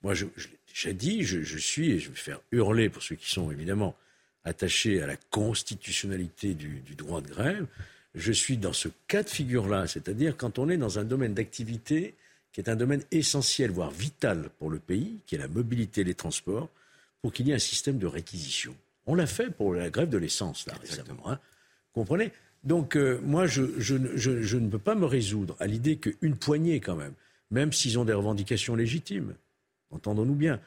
Speaker 5: Moi, je, je l'ai déjà dit, je, je suis, et je vais faire hurler pour ceux qui sont évidemment attachés à la constitutionnalité du, du droit de grève, je suis dans ce cas de figure-là, c'est-à-dire quand on est dans un domaine d'activité qui est un domaine essentiel, voire vital pour le pays, qui est la mobilité et les transports, pour qu'il y ait un système de réquisition. On l'a fait pour la grève de l'essence, là, récemment. Hein. Comprenez? Donc, euh, moi, je, je ne- je- je ne peux pas me résoudre à l'idée qu'une poignée, quand même, même s'ils ont des revendications légitimes, entendons-nous bien,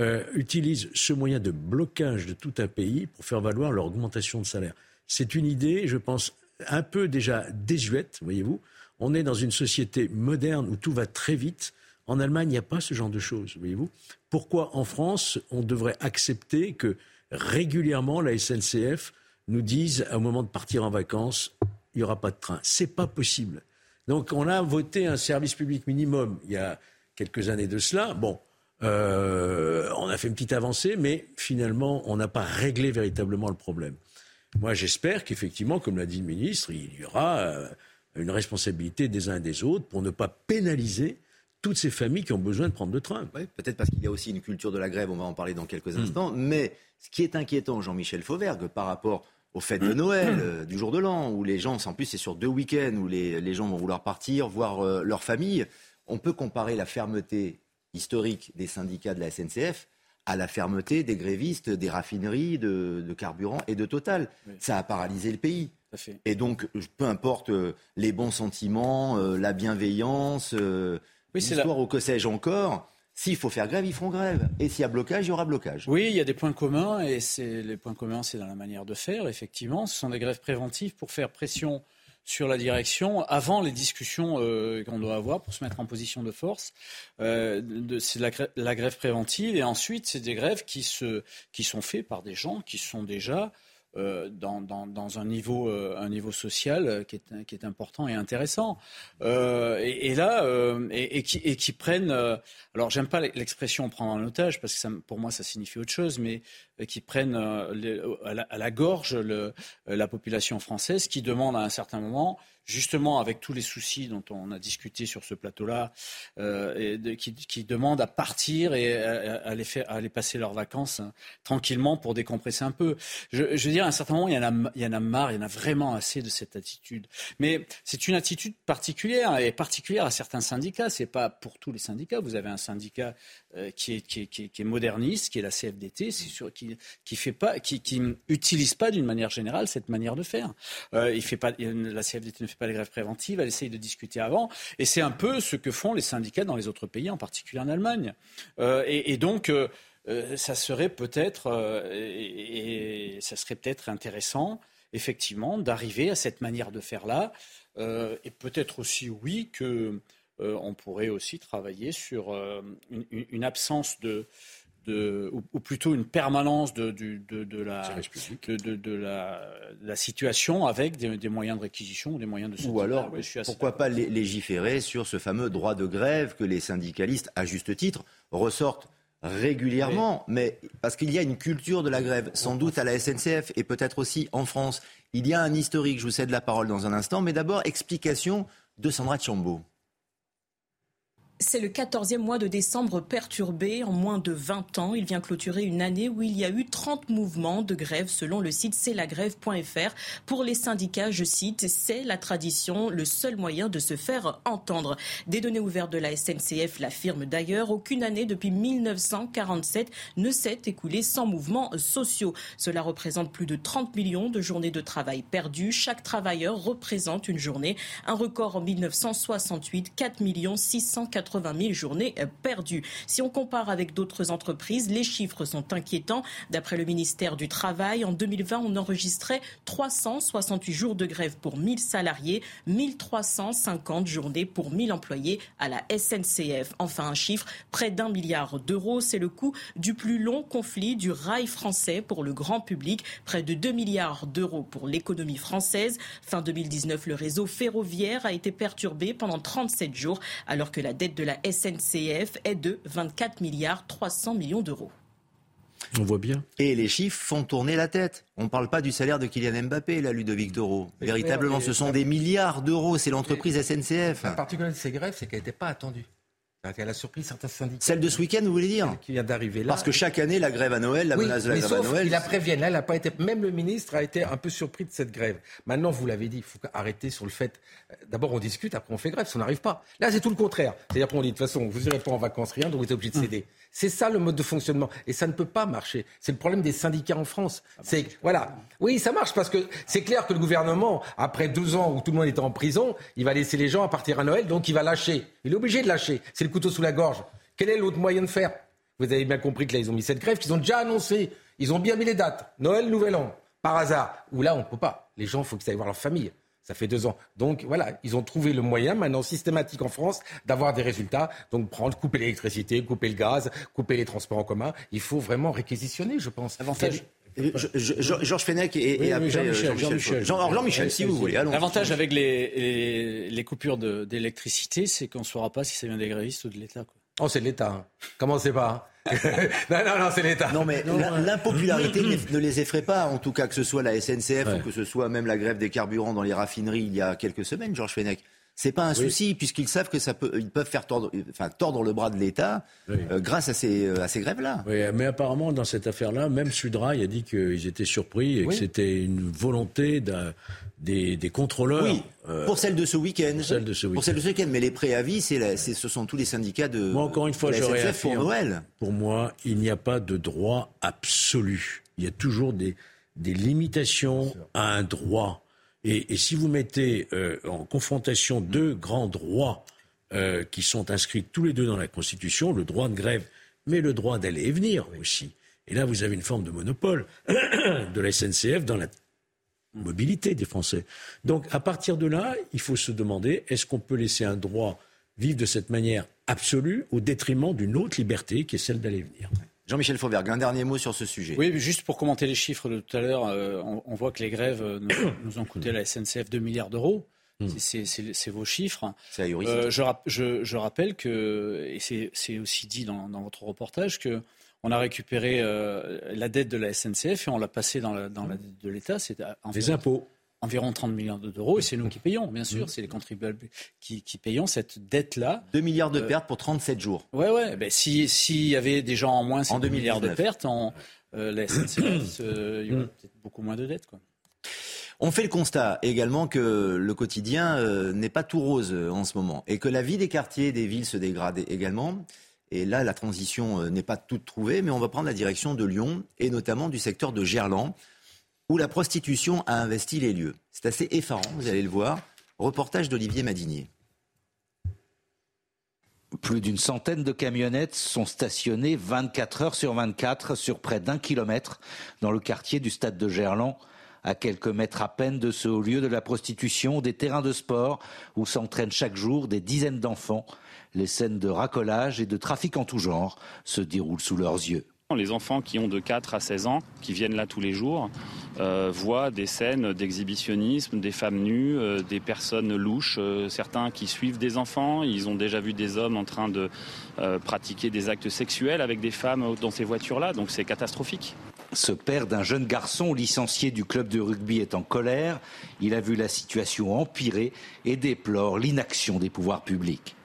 Speaker 5: euh, utilisent ce moyen de blocage de tout un pays pour faire valoir leur augmentation de salaire. C'est une idée, je pense, un peu déjà désuète, voyez-vous. On est dans une société moderne où tout va très vite. En Allemagne, il n'y a pas ce genre de choses, voyez-vous. Pourquoi en France, on devrait accepter que régulièrement la SNCF nous dise, au moment de partir en vacances, il n'y aura pas de train C'est pas possible. Donc, on a voté un service public minimum il y a quelques années de cela. Bon, euh, on a fait une petite avancée, mais finalement, on n'a pas réglé véritablement le problème. Moi, j'espère qu'effectivement, comme l'a dit le ministre, il y aura euh, une responsabilité des uns et des autres pour ne pas pénaliser toutes ces familles qui ont besoin de prendre le train.
Speaker 1: Oui, peut-être parce qu'il y a aussi une culture de la grève, on va en parler dans quelques
Speaker 5: Hmm.
Speaker 1: instants. Mais ce qui est inquiétant, Jean-Michel Fauvergue, par rapport aux fêtes de Noël, euh, du jour de l'an, où les gens, en plus c'est sur deux week-ends, où les, les gens vont vouloir partir, voir euh, leur famille, on peut comparer la fermeté historique des syndicats de la SNCF à la fermeté des grévistes, des raffineries de, de carburant et de Total. Ça a paralysé le pays. Et donc, peu importe euh, les bons sentiments, euh, la bienveillance, euh, l'histoire ou que sais-je encore, s'il faut faire grève, ils feront grève. Et s'il y a blocage, il y aura blocage.
Speaker 6: Oui, il y a des points communs, et les points communs, c'est dans la manière de faire, effectivement. Ce sont des grèves préventives pour faire pression sur la direction avant les discussions euh, qu'on doit avoir pour se mettre en position de force. Euh, c'est la, la, grève préventive et ensuite c'est des grèves qui, se, qui sont faites par des gens qui sont déjà euh, dans, dans, dans, un niveau, euh, un niveau social euh, qui est, qui est important et intéressant. Euh, et, et, là, et, et, qui, et, qui, prennent. alors, j'aime pas l'expression prendre en otage parce que ça, pour moi, ça signifie autre chose, mais qui prennent à, la, à, la, gorge le, la population française, qui demande à un certain moment justement avec tous les soucis dont on a discuté sur ce plateau-là, euh, qui, demandent à partir et à, aller, faire, aller passer leurs vacances hein, tranquillement pour décompresser un peu. Je, je, veux dire, à un certain moment, il y, en a, il y en a marre, il y en a vraiment assez de cette attitude. Mais c'est une attitude particulière et particulière à certains syndicats. C'est pas pour tous les syndicats. Vous avez un syndicat euh, qui, est, qui, est, qui, est, moderniste, qui est la CFDT, c'est sûr, qui qui fait pas, qui, qui utilise pas d'une manière générale cette manière de faire. Euh, il fait pas, la CFDT ne fait pas les grèves préventives, elle essaye de discuter avant, et c'est un peu ce que font les syndicats dans les autres pays, en particulier en Allemagne. Euh, et, et, donc. Ça serait peut-être et, et, ça serait peut-être intéressant effectivement d'arriver à cette manière de faire là et peut-être aussi oui que on pourrait aussi travailler sur euh, une, absence de, ou, plutôt une permanence de, la, situation avec des, moyens de réquisition ou des moyens de
Speaker 1: Ou alors, pourquoi pas légiférer sur ce fameux droit de grève que les syndicalistes, à juste titre, ressortent régulièrement, mais parce qu'il y a une culture de la grève, sans doute à la SNCF et peut-être aussi en France. Il y a un historique, je vous cède la parole dans un instant, mais d'abord explication de Sandra Chambaud.
Speaker 17: C'est le 14e mois de décembre perturbé. En moins de 20 ans, il vient clôturer une année où il y a eu 30 mouvements de grève selon le site c'estlagrève.fr. Pour les syndicats, je cite, c'est la tradition, le seul moyen de se faire entendre. Des données ouvertes de la SNCF l'affirment d'ailleurs. Aucune année depuis 1947 ne s'est écoulée sans mouvements sociaux. Cela représente plus de 30 millions de journées de travail perdues. Chaque travailleur représente une journée. Un record en 1968, 4 680 80 000 journées perdues. Si on compare avec d'autres entreprises, les chiffres sont inquiétants. D'après le ministère du Travail, en 2020, on enregistrait 368 jours de grève pour 1000 salariés, 1350 journées pour 1000 employés à la SNCF. Enfin, un chiffre, près d'un milliard d'euros, c'est le coût du plus long conflit du rail français pour le grand public, près de 2 milliards d'euros pour l'économie française. Fin 2019, le réseau ferroviaire a été perturbé pendant 37 jours, alors que la dette de la SNCF est de 24 milliards 300 millions d'euros.
Speaker 5: On voit bien.
Speaker 1: Et les chiffres font tourner la tête. On ne parle pas du salaire de Kylian Mbappé, là, Ludovic Toro. Véritablement, ce sont des milliards d'euros. C'est l'entreprise SNCF.
Speaker 7: La particularité de ces grèves, c'est qu'elle n'était pas attendue. Elle a surpris certains syndicats.
Speaker 1: Celle de ce week-end, vous voulez dire
Speaker 7: Qui vient d'arriver là.
Speaker 1: Parce que chaque année, la grève à Noël, la menace de la grève
Speaker 7: à
Speaker 1: Noël.
Speaker 7: Il la préviennent. Là, elle a pas été. Même le ministre a été un peu surpris de cette grève. Maintenant, vous l'avez dit, il faut arrêter sur le fait. Euh, d'abord, on discute, après on fait grève. Si on n'arrive pas. Là, c'est tout le contraire. C'est-à-dire qu'on dit de toute façon, vous n'irez pas en vacances, rien, donc vous êtes obligé de hum. céder. C'est ça le mode de fonctionnement. Et ça ne peut pas marcher. C'est le problème des syndicats en France. C'est voilà. Oui, ça marche parce que c'est clair que le gouvernement, après deux ans où tout le monde était en prison, il va laisser les gens à partir à Noël, donc il va lâcher. Il est obligé de lâcher. C'est le couteau sous la gorge. Quel est l'autre moyen de faire? Vous avez bien compris que là, ils ont mis cette grève qu'ils ont déjà annoncé. Ils ont bien mis les dates. Noël, Nouvel An. Par hasard. Ou là, on ne peut pas. Les gens, il faut qu'ils aillent voir leur famille. Ça fait deux ans. Donc voilà, ils ont trouvé le moyen maintenant systématique en France d'avoir des résultats. Donc prendre, couper l'électricité, couper le gaz, couper les transports en commun. Il faut vraiment réquisitionner, je pense.
Speaker 1: Avantage. Georges Fenech et, après Jean-Michel. Jean-Michel, si vous voulez.
Speaker 6: L'avantage avec les, les, coupures d'électricité, c'est qu'on ne saura pas si ça vient des grévistes ou de l'État.
Speaker 7: Oh, c'est l'État. Hein. Comment c'est pas [laughs] non, non, non, c'est l'État.
Speaker 1: Non, mais l'impopularité ne les effraie pas, en tout cas, que ce soit la SNCF ou que ce soit même la grève des carburants dans les raffineries il y a quelques semaines, Georges Fenech. C'est pas un souci puisqu'ils savent que ça peut, ils peuvent faire tordre, enfin, tordre le bras de l'État euh, grâce à ces, euh, à ces grèves-là.
Speaker 5: Oui, mais apparemment dans cette affaire-là, même Sudrail a dit qu'ils étaient surpris et que c'était une volonté des, des, contrôleurs.
Speaker 1: Oui, euh, pour celle de ce week-end.
Speaker 5: Pour celle de ce week-end.
Speaker 1: Mais les préavis, c'est, ce sont tous les syndicats de.
Speaker 5: Moi encore une fois, je réaffirme.
Speaker 1: Pour Noël.
Speaker 5: Pour moi, il n'y a pas de droit absolu. Il y a toujours des, des limitations à un droit. Et, si vous mettez euh, en confrontation deux grands droits euh, qui sont inscrits tous les deux dans la Constitution, le droit de grève, mais le droit d'aller et venir aussi. Et là, vous avez une forme de monopole [coughs] de la SNCF dans la mobilité des Français. Donc, à partir de là, il faut se demander est-ce qu'on peut laisser un droit vivre de cette manière absolue au détriment d'une autre liberté qui est celle d'aller et venir?
Speaker 1: Jean-Michel Fauvergue, un dernier mot sur ce sujet.
Speaker 6: Oui, juste pour commenter les chiffres de tout à l'heure, euh, on, voit que les grèves euh, nous, [coughs] ont coûté à la SNCF 2 milliards d'euros. Hmm. C'est vos chiffres.
Speaker 1: C'est euh,
Speaker 6: je, je, je, rappelle que, et c'est aussi dit dans, dans, votre reportage, que on a récupéré euh, la dette de la SNCF et on l'a passée dans la, dans la dette de l'État.
Speaker 5: C'est des impôts
Speaker 6: environ 30 millions d'euros, et c'est nous qui payons, bien sûr, c'est les contribuables qui, payons cette dette-là.
Speaker 1: 2 milliards de euh, pertes pour 37 jours.
Speaker 6: Ouais, ouais, ben, s'il y avait des gens en moins, c'est 2 milliards de pertes, en, euh, la SNCF, euh, il y aurait mmh. peut-être beaucoup moins de dettes. Quoi.
Speaker 1: On fait le constat également que le quotidien n'est pas tout rose en ce moment, et que la vie des quartiers, des villes se dégrade également. Et là, la transition n'est pas toute trouvée, mais on va prendre la direction de Lyon, et notamment du secteur de Gerland où la prostitution a investi les lieux. C'est assez effarant, vous allez le voir. Reportage d'Olivier Madinier.
Speaker 18: Plus d'une centaine de camionnettes sont stationnées 24 heures sur 24 sur près d'un kilomètre dans le quartier du stade de Gerland, à quelques mètres à peine de ce haut lieu de la prostitution, des terrains de sport où s'entraînent chaque jour des dizaines d'enfants. Les scènes de racolage et de trafic en tout genre se déroulent sous leurs yeux.
Speaker 19: Les enfants qui ont de 4 à 16 ans, qui viennent là tous les jours, euh, voient des scènes d'exhibitionnisme, des femmes nues, euh, des personnes louches, euh, certains qui suivent des enfants, ils ont déjà vu des hommes en train de pratiquer des actes sexuels avec des femmes dans ces voitures-là, donc c'est catastrophique.
Speaker 18: Ce père d'un jeune garçon licencié du club de rugby est en colère. Il a vu la situation empirer et déplore l'inaction des pouvoirs publics.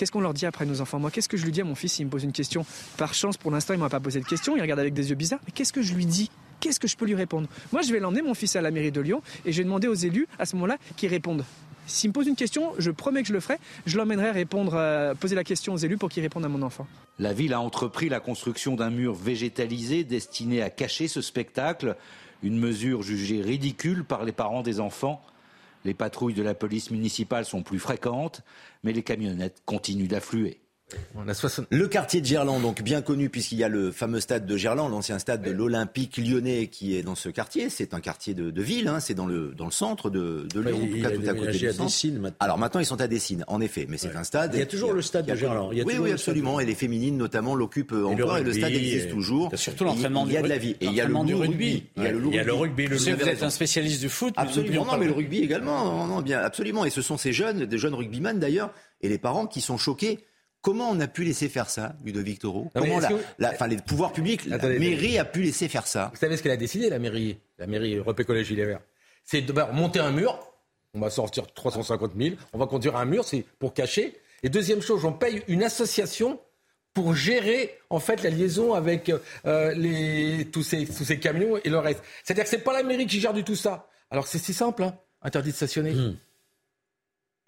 Speaker 20: Qu'est-ce qu'on leur dit après nos enfants? Moi, qu'est-ce que je lui dis à mon fils s'il me pose une question? Par chance, pour l'instant, il m'a pas posé de question. Il regarde avec des yeux bizarres. Mais qu'est-ce que je lui dis? Qu'est-ce que je peux lui répondre? Moi, je vais l'emmener, mon fils, à la mairie de Lyon et je vais demander aux élus, à ce moment-là, qu'ils répondent. S'il me pose une question, je promets que je le ferai. Je l'emmènerai répondre, euh, poser la question aux élus pour qu'ils répondent à mon enfant.
Speaker 18: La ville a entrepris la construction d'un mur végétalisé destiné à cacher ce spectacle, une mesure jugée ridicule par les parents des enfants. Les patrouilles de la police municipale sont plus fréquentes, mais les camionnettes continuent d'affluer.
Speaker 1: Le quartier de Gerland, donc bien connu puisqu'il y a le fameux stade de Gerland, l'ancien stade de l'Olympique lyonnais qui est dans ce quartier. C'est un quartier de, ville, hein. c'est dans le, dans le centre de, de Lyon, en tout cas tout à côté
Speaker 5: du centre.
Speaker 1: Alors maintenant ils sont à Dessines, en effet, mais c'est un stade.
Speaker 5: Il y a toujours le stade de Gerland.
Speaker 1: oui, oui, absolument. Et les féminines notamment l'occupent encore et le stade existe toujours.
Speaker 6: Surtout l'entraînement
Speaker 1: du Il y a de la vie. Et il y a le rugby.
Speaker 5: Il y a le rugby.
Speaker 6: Vous êtes un spécialiste du foot.
Speaker 1: Absolument, non, mais le rugby également. Non, bien, absolument. Et ce sont ces jeunes, des jeunes rugbyman d'ailleurs, et les parents qui sont choqués Comment on a pu laisser faire ça, Ludovic Toro Comment la, enfin, les pouvoirs publics, la mairie a pu laisser faire ça
Speaker 7: Vous savez ce qu'elle a décidé, la mairie, la mairie Europe Écologie Les Verts C'est de monter un mur. On va sortir 350 000. On va conduire un mur, c'est pour cacher. Et deuxième chose, on paye une association pour gérer en fait la liaison avec euh, les, tous, ces, tous ces camions et le reste. C'est-à-dire que c'est pas la mairie qui gère du tout ça. Alors c'est si simple, hein interdit de stationner. Hmm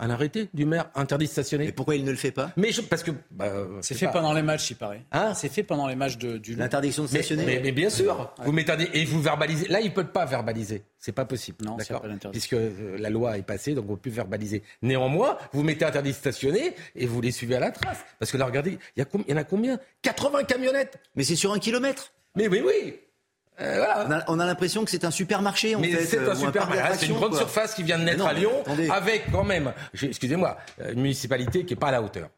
Speaker 7: un arrêté du maire interdit de stationner.
Speaker 1: Et pourquoi il ne le fait pas?
Speaker 7: Mais parce que
Speaker 6: bah, c'est fait pendant les matchs, il paraît. Hein? C'est fait pendant les matchs de, du
Speaker 1: l'interdiction de stationner.
Speaker 7: Mais, bien sûr, vous m'étendez et vous verbalisez. Là, il ne peut pas verbaliser. C'est pas possible.
Speaker 6: Non, d'accord.
Speaker 7: Puisque euh, la loi est passée, donc on ne peut plus verbaliser. Néanmoins, vous mettez interdit de stationner et vous les suivez à la trace. Parce que là, regardez, il y, y en a combien? 80 camionnettes.
Speaker 1: Mais c'est sur un kilomètre.
Speaker 7: Mais oui, oui.
Speaker 1: Euh, on a, l'impression que c'est un supermarché. En
Speaker 7: mais c'est un, supermarché. C'est une grande surface qui vient de naître à Lyon, avec quand même, excusez-moi, une municipalité qui n'est pas à la hauteur.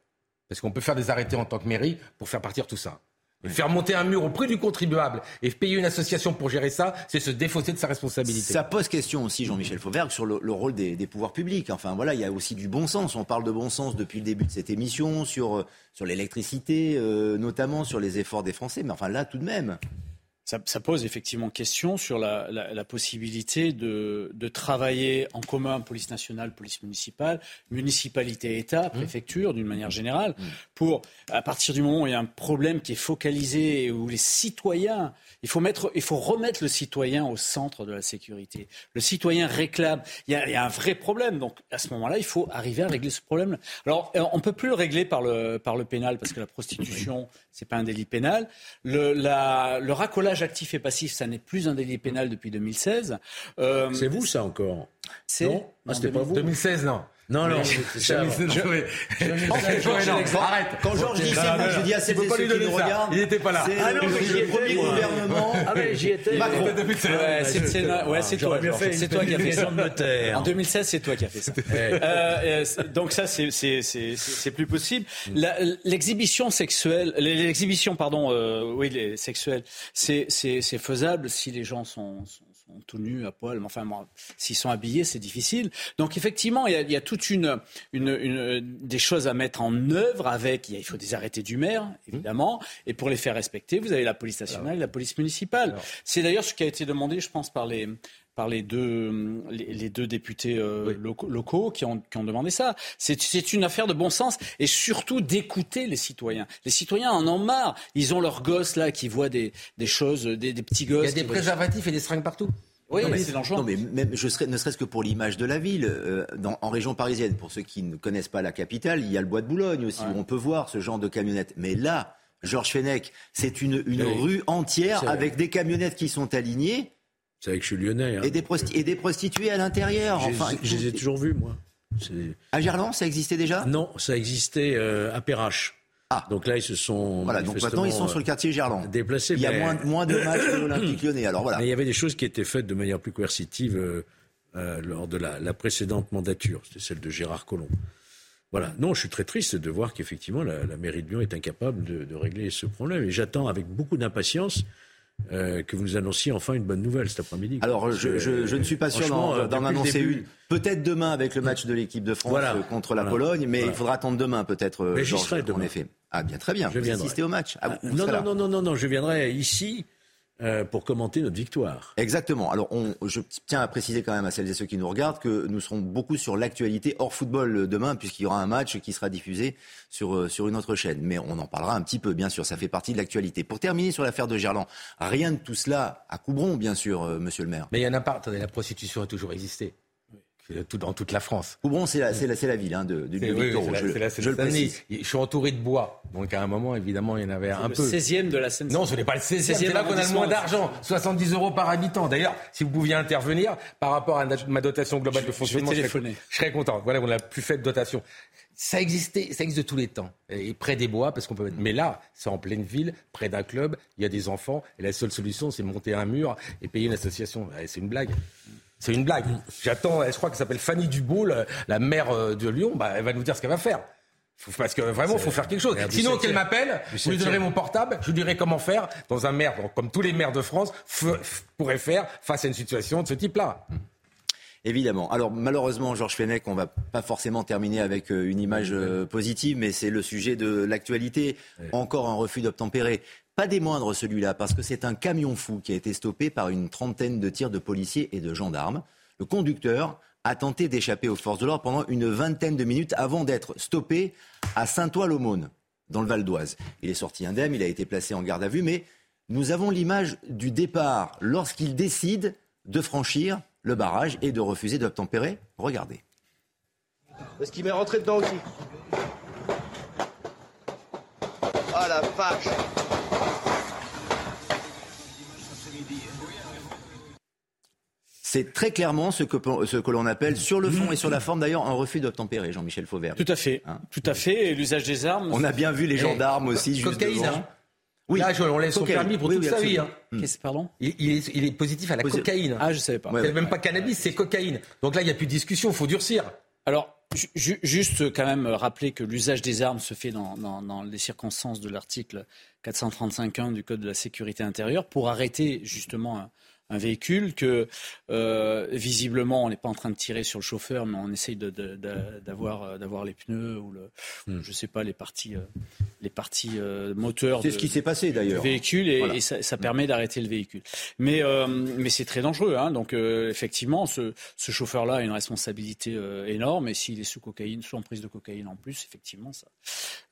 Speaker 7: Parce qu'on peut faire des arrêtés en tant que mairie pour faire partir tout ça. Et faire monter un mur au prix du contribuable et payer une association pour gérer ça, c'est se défausser de sa responsabilité.
Speaker 1: Ça pose question aussi, Jean-Michel Fauvergue, sur le, rôle des, pouvoirs publics. Enfin voilà, il y a aussi du bon sens. On parle de bon sens depuis le début de cette émission, sur, sur l'électricité, euh, notamment sur les efforts des Français. Mais enfin là, tout de même,
Speaker 6: ça, ça, pose effectivement question sur la, la, la possibilité de, de, travailler en commun, police nationale, police municipale, municipalité, État, mmh. préfecture, d'une manière générale, mmh. pour, à partir du moment où il y a un problème qui est focalisé, où les citoyens, il faut, mettre, il faut remettre le citoyen au centre de la sécurité. Le citoyen réclame, il y a, il y a un vrai problème, donc à ce moment-là, il faut arriver à régler ce problème. Alors, on ne peut plus le régler par le, par le pénal, parce que la prostitution, c'est pas un délit pénal. Le, la, le racolage actif et passif, ça n'est plus un délit pénal depuis 2016.
Speaker 5: Euh, c'est vous ça encore
Speaker 6: C'est non,
Speaker 5: ah, c'était pas vous
Speaker 7: 2016 non.
Speaker 5: Non, non,
Speaker 7: c'est Arrête.
Speaker 1: Quand Georges dit c'est vous, je dis à ceux qui nous regardent.
Speaker 7: Il n'était pas là.
Speaker 1: Ah non, c'est le premier gouvernement.
Speaker 6: Ah mais j'y étais.
Speaker 1: Macron.
Speaker 6: Ouais, c'est toi. C'est toi qui as fait ça. En 2016, c'est toi qui as fait ça. Euh, donc ça, c'est plus possible. L'exhibition sexuelle, l'exhibition, pardon, oui, sexuelle, c'est faisable si les gens sont tout nus, à poil, mais enfin, s'ils sont habillés, c'est difficile. Donc effectivement, il y a, il y a toute une, une, une, des choses à mettre en œuvre avec, il, faut des arrêtés du maire, évidemment, et pour les faire respecter, vous avez la police nationale et la police municipale. C'est d'ailleurs ce qui a été demandé, je pense, par les, par les deux, les, deux députés euh, locaux, locaux, qui, ont, qui ont demandé ça. C'est une affaire de bon sens et surtout d'écouter les citoyens. Les citoyens en ont marre. Ils ont leurs gosses là qui voient des, des choses, des, des petits gosses.
Speaker 7: Il y a des préservatifs et des seringues partout.
Speaker 1: Oui, mais c'est dangereux. Non, mais même, je serais, ne serait-ce que pour l'image de la ville, euh, dans, en région parisienne, pour ceux qui ne connaissent pas la capitale, il y a le bois de Boulogne aussi, où on peut voir ce genre de camionnettes. Mais là, Georges Fenech, c'est une, une rue entière avec des camionnettes qui sont alignées.
Speaker 5: C'est avec que je suis lyonnais. Hein.
Speaker 1: Et, des et, des prostituées à l'intérieur. Enfin,
Speaker 5: je les ai toujours vus, moi.
Speaker 1: À Gerland, ça existait déjà?
Speaker 5: Non, ça existait euh, à Perrache.
Speaker 1: Ah.
Speaker 5: Donc là, ils se sont.
Speaker 1: Voilà, donc maintenant, ils sont sur le quartier Gerland.
Speaker 5: Déplacés.
Speaker 1: Il y a moins, moins, de matchs que l'Olympique [coughs] lyonnais. Alors voilà.
Speaker 5: Mais il y avait des choses qui étaient faites de manière plus coercitive euh, euh, lors de la, la, précédente mandature. C'était celle de Gérard Collomb. Voilà. Non, je suis très triste de voir qu'effectivement, la, la, mairie de Lyon est incapable de, de régler ce problème. Et j'attends avec beaucoup d'impatience euh, que vous nous annonciez enfin une bonne nouvelle cet après-midi.
Speaker 1: Alors, je, je, je, ne suis pas sûr d'en annoncer une. Peut-être demain avec le match de l'équipe de France voilà, contre la voilà, Pologne, mais voilà. il faudra attendre demain peut-être.
Speaker 5: Mais j'y serai demain.
Speaker 1: En effet. Ah bien, très bien.
Speaker 5: Je
Speaker 1: vous assistez au match. Ah,
Speaker 5: non, non, non, non, non, non, je viendrai ici euh, pour commenter notre victoire.
Speaker 1: Exactement. Alors, on, je tiens à préciser quand même à celles et ceux qui nous regardent que nous serons beaucoup sur l'actualité hors football demain, puisqu'il y aura un match qui sera diffusé sur, euh, sur une autre chaîne. Mais on en parlera un petit peu, bien sûr. Ça fait partie de l'actualité. Pour terminer sur l'affaire de Gerland, rien de tout cela à Coubron, bien sûr, euh, monsieur le maire.
Speaker 7: Mais il y en a pas. Attendez, la prostitution a toujours existé tout, dans toute la France.
Speaker 1: Coubron, c'est la, la, la, ville hein, de, du
Speaker 7: oui, je, je le précise. Je suis entouré de bois, donc à un moment, évidemment, il y en avait un
Speaker 6: le
Speaker 7: peu.
Speaker 6: Le 16e de la seine
Speaker 7: Non, ce n'est pas le 16e, c'est là qu'on a le moins d'argent, 70 euros par habitant. D'ailleurs, si vous pouviez intervenir par rapport à ma dotation globale
Speaker 6: je,
Speaker 7: de fonctionnement,
Speaker 6: je,
Speaker 7: je, serais, je serais content. Voilà, on a la plus faible dotation. Ça existait, ça existe de tous les temps, et près des bois, parce qu'on peut. Mais là, c'est en pleine ville, près d'un club, il y a des enfants, et la seule solution, c'est monter un mur et payer une association. C'est une blague. C'est une blague. J'attends, je crois qu'elle s'appelle Fanny Dubois, la maire de Lyon, bah, elle va nous dire ce qu'elle va faire. Parce que vraiment, il faut faire quelque chose. Sinon, qu'elle m'appelle, je lui donnerai mon portable, je lui dirai comment faire dans un maire, comme tous les maires de France pourraient faire face à une situation de ce type-là.
Speaker 1: Évidemment. Alors malheureusement, Georges Fenech, on va pas forcément terminer avec une image positive, mais c'est le sujet de l'actualité. Encore un refus d'obtempérer. Pas des moindres celui-là, parce que c'est un camion fou qui a été stoppé par une trentaine de tirs de policiers et de gendarmes. Le conducteur a tenté d'échapper aux forces de l'ordre pendant une vingtaine de minutes avant d'être stoppé à Saint-Ouen-l'Aumône, dans le Val d'Oise. Il est sorti indemne, il a été placé en garde à vue, mais nous avons l'image du départ lorsqu'il décide de franchir le barrage et de refuser d'obtempérer. Regardez.
Speaker 21: Est-ce qu'il m'est rentré dedans aussi Ah la vache
Speaker 1: C'est très clairement ce que, ce que l'on appelle, sur le fond et sur la forme d'ailleurs, un refus d'obtempérer, Jean-Michel Fauvert.
Speaker 6: Tout à fait. Hein tout à fait. Et l'usage des armes.
Speaker 1: On a bien vu les gendarmes aussi. Juste
Speaker 7: cocaïne,
Speaker 1: devant.
Speaker 7: hein. Oui. Là, on laisse son permis pour
Speaker 1: oui,
Speaker 7: toute
Speaker 1: oui,
Speaker 7: sa vie. Hein.
Speaker 6: Pardon?
Speaker 7: Il, il, est, il, est, positif à la
Speaker 1: Posi
Speaker 7: cocaïne.
Speaker 6: Ah, je savais pas.
Speaker 7: c'est ouais, même ouais. pas cannabis, c'est cocaïne. Donc là, il n'y a plus de discussion, il faut durcir.
Speaker 6: Alors, juste quand même rappeler que l'usage des armes se fait dans, dans, dans les circonstances de l'article 435.1 du Code de la sécurité intérieure pour arrêter justement un, véhicule, que euh, visiblement on n'est pas en train de tirer sur le chauffeur, mais on essaye de, d'avoir, d'avoir les pneus ou le,
Speaker 5: Hmm.
Speaker 6: je sais pas les parties, euh, les parties euh, moteurs.
Speaker 1: C'est ce qui s'est passé d'ailleurs.
Speaker 6: du véhicule et,
Speaker 1: Voilà.
Speaker 6: et ça, ça permet d'arrêter le véhicule. Mais, euh, mais c'est très dangereux. Hein. Donc euh, effectivement, ce, ce chauffeur-là a une responsabilité euh, énorme et s'il est sous cocaïne, sous emprise de cocaïne en plus, effectivement, ça,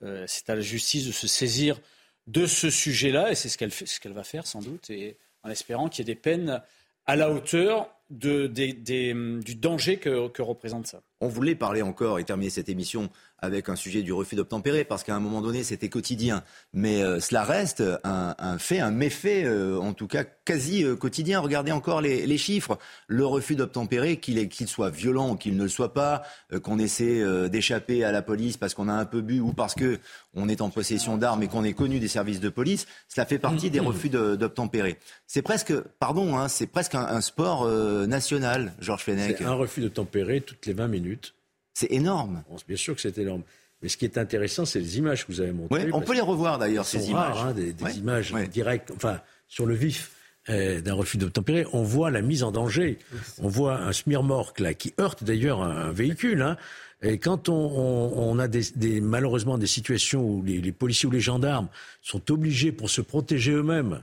Speaker 6: euh, c'est à la justice de se saisir de ce sujet-là et c'est ce qu'elle ce qu'elle va faire sans doute, et en espérant qu'il y ait des peines à la hauteur du danger que représente ça.
Speaker 1: On voulait parler encore et terminer cette émission avec un sujet du refus d'obtempérer, parce qu'à un moment donné, c'était quotidien. Mais euh, cela reste un, un fait, un méfait, euh, en tout cas quasi euh, quotidien. Regardez encore les, les chiffres. Le refus d'obtempérer, qu'il qu'il soit violent ou qu'il ne le soit pas, euh, qu'on essaie euh, d'échapper à la police parce qu'on a un peu bu ou parce que on est en possession d'armes et qu'on est connu des services de police, cela fait partie des refus d'obtempérer. C'est presque, pardon, hein, c'est presque un, un sport euh, national, Georges Fenech.
Speaker 5: Un refus de tempérer toutes les 20 minutes.
Speaker 1: C'est énorme.
Speaker 5: Bien sûr que c'est énorme. Mais ce qui est intéressant, c'est les images que vous avez montrées.
Speaker 1: On peut les revoir d'ailleurs, ces
Speaker 5: sont rares,
Speaker 1: images.
Speaker 5: hein, des, des
Speaker 1: Ouais,
Speaker 5: images
Speaker 1: ouais.
Speaker 5: directes, enfin, sur le vif euh, d'un refus d'obtempérer. On voit la mise en danger. On voit un smirmorque là, qui heurte d'ailleurs un, un véhicule. hein. Et quand on, on- on a des, des- malheureusement des situations où les, les policiers ou les gendarmes sont obligés pour se protéger eux-mêmes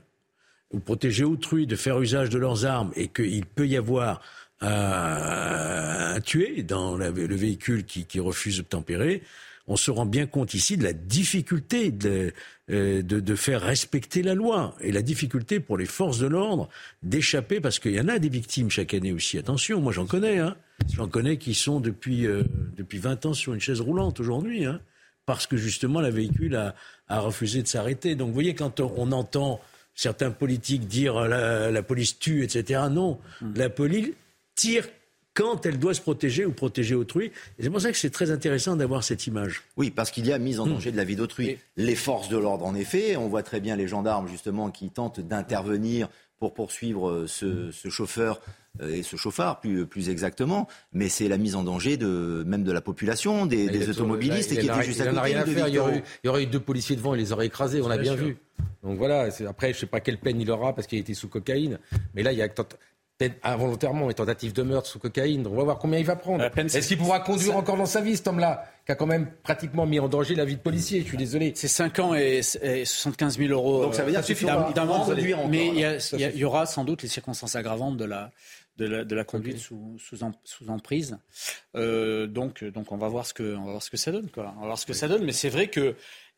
Speaker 5: ou protéger autrui de faire usage de leurs armes et qu'il peut y avoir un, un tué dans la- le véhicule qui, qui refuse d'obtempérer, on se rend bien compte ici de la difficulté de, euh, de, de faire respecter la loi et la difficulté pour les forces de l'ordre d'échapper, parce qu'il y en a des victimes chaque année aussi. Attention, moi j'en connais, hein. j'en connais qui sont depuis, euh, depuis 20 ans sur une chaise roulante aujourd'hui, hein, parce que justement la véhicule a, a refusé de s'arrêter. Donc vous voyez, quand on, entend certains politiques dire euh, la, la police tue, etc., non, la police tire quand elle doit se protéger ou protéger autrui. Et c'est pour ça que c'est très intéressant d'avoir cette image.
Speaker 1: Oui, parce qu'il y a mise en
Speaker 5: Hmm.
Speaker 1: danger de la vie d'autrui. Les forces de l'ordre, en effet, on voit très bien les gendarmes, justement, qui tentent d'intervenir pour poursuivre euh, ce, ce chauffeur euh, et ce chauffard, plus, plus exactement. Mais c'est la mise en danger de, même de la population, des, automobilistes, et qui étaient juste à côté
Speaker 7: rien à
Speaker 1: de
Speaker 7: faire. Il y, aurait eu,
Speaker 1: Victor.
Speaker 7: il y aurait eu deux policiers devant, il les aurait écrasés, on a
Speaker 5: Bien sûr.
Speaker 7: vu. Donc voilà, après, je sais pas quelle peine il aura parce qu'il a été sous cocaïne. Mais là, il y a involontairement une tentative de meurtre sous cocaïne. Donc on va voir combien il va prendre. Est-ce qu'il pourra conduire encore dans sa vie, cet homme-là, qui a quand même pratiquement mis en danger la vie de policier Je suis désolé.
Speaker 6: C'est 5 ans et, et 75 000 euros.
Speaker 1: Donc ça veut dire
Speaker 6: euh,
Speaker 1: qu'il conduire encore,
Speaker 6: Mais il y, a-
Speaker 1: alors.
Speaker 6: il y a- il y aura sans doute les circonstances aggravantes de la, de la, de la conduite sous, sous, em- sous emprise. Euh, donc, donc on va voir ce que, on va voir ce que ça donne. Quoi. On va voir ce que ça donne. Mais c'est vrai que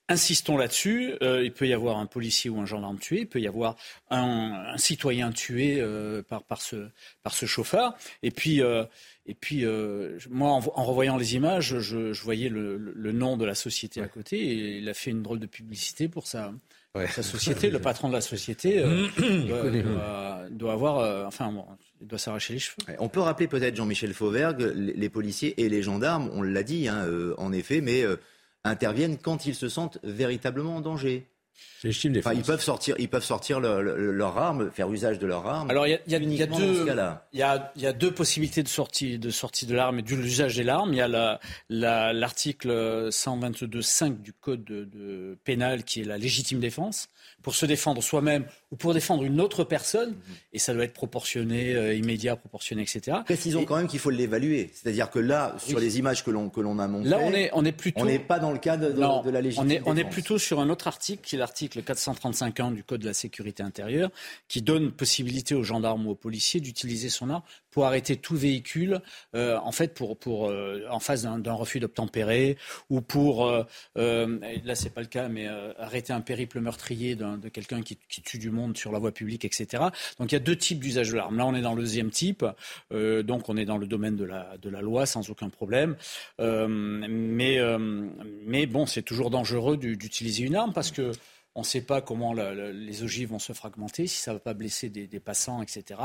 Speaker 6: Insistons là-dessus. Euh, il peut y avoir un policier ou un gendarme tué. Il peut y avoir un, un citoyen tué euh, par, par, ce, par ce chauffard. Et puis, euh, et puis euh, moi, en, vo- en revoyant les images, je, je voyais le, le- le nom de la société à côté. Et il a fait une drôle de publicité pour sa, pour sa société. le [laughs] patron de la société euh, doit,
Speaker 1: connaît.
Speaker 6: doit- doit avoir, euh, enfin, bon, il doit s'arracher les cheveux.
Speaker 1: On peut rappeler peut-être Jean-Michel Fauvergue, les, les policiers et les gendarmes, on l'a dit, hein, euh, en effet, mais euh, interviennent quand ils se sentent véritablement en danger. Enfin, ils peuvent sortir, ils peuvent sortir leur, leur- leur arme, faire usage de leur arme.
Speaker 6: Alors il y a, y y deux,
Speaker 1: ce cas-là.
Speaker 6: il y a, il y a deux possibilités de sortie de sortie de l'arme et de l'usage des l'arme. Il y a la- la- l'article 122.5 du code de, de pénal qui est la légitime défense pour se défendre soi-même ou pour défendre une autre personne et ça doit être proportionné, euh, immédiat, proportionné, etc.
Speaker 1: Précisons quand même qu'il faut l'évaluer. C'est-à-dire que là, sur
Speaker 6: Oui.
Speaker 1: les images que l'on que l'on a montrées,
Speaker 6: Là, on est, on est plutôt.
Speaker 1: on n'est pas dans le cadre de,
Speaker 6: Non,
Speaker 1: de la légitime
Speaker 6: on est, on est plutôt sur un autre article, qui est l'article 435.1 du Code de la sécurité intérieure, qui donne possibilité aux gendarmes ou aux policiers d'utiliser son arme pour arrêter tout véhicule, euh, en fait, pour, pour, euh, en face d'un refus d'obtempérer, ou pour, euh, euh, là c'est pas le cas, mais euh, arrêter un périple meurtrier de quelqu'un qui, qui tue du monde sur la voie publique, etc. Donc il y a deux types d'usage de l'arme. Là on est dans le deuxième type, euh, donc on est dans le domaine de la, de la loi sans aucun problème. Mais, mais bon, c'est toujours dangereux du- d'utiliser une arme parce que on ne sait pas comment la- la- les ogives vont se fragmenter, si ça ne va pas blesser des, des passants, etc.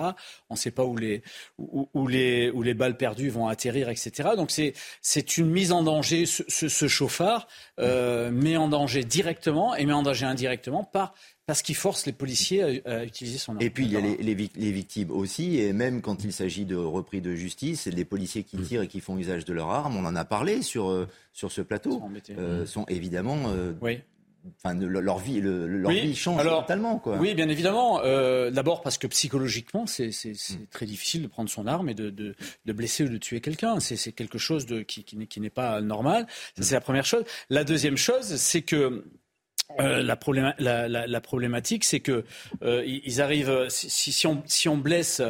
Speaker 6: On ne sait pas où les, où, où les, où les balles perdues vont atterrir, etc. Donc c'est une mise en danger. Ce, ce- ce chauffard euh, met en danger directement et met en danger indirectement par, parce qu'il force les policiers à, utiliser son arme.
Speaker 1: Et puis il y a les, les vic- les victimes aussi, et même quand il s'agit de repris de justice, les policiers qui tirent et qui font usage de leur arme, on en a parlé sur, euh, sur ce plateau, euh, sont évidemment euh, enfin, leur vie, leur vie change totalement. Quoi.
Speaker 6: Oui, bien évidemment. Euh, d'abord parce que psychologiquement, c'est mm. très difficile de prendre son arme et de, de, de blesser ou de tuer quelqu'un. C'est quelque chose de, qui, qui n'est pas normal. Mm. C'est la première chose. La deuxième chose, c'est que euh, la, la, la, la, problématique, c'est que euh, ils arrivent. Si, si, on, si on blesse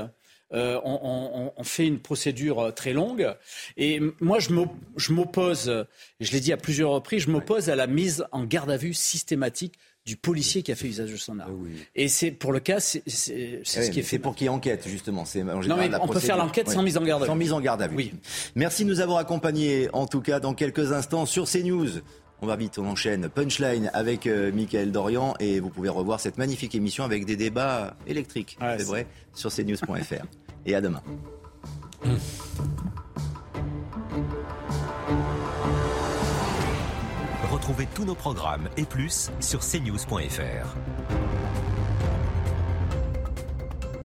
Speaker 6: euh, on, fait une procédure très longue. Et moi, je m'oppose, je l'ai dit à plusieurs reprises, je m'oppose à la mise en garde à vue systématique du policier qui a fait usage de son arme. Ah Et c'est pour le cas, c'est ce qui est fait.
Speaker 1: C'est pour qu'il enquête justement.
Speaker 6: non, mais on peut faire l'enquête sans mise en garde à vue.
Speaker 1: Sans mise en garde à vue. Oui. Merci de nous avoir accompagnés. En tout cas, dans quelques instants sur CNews. On va vite, on enchaîne. Punchline avec euh, Michael Dorian et vous pouvez revoir cette magnifique émission avec des débats électriques, c'est vrai, sur cnews.fr. et à demain.
Speaker 22: Retrouvez tous nos programmes et plus sur cnews.fr.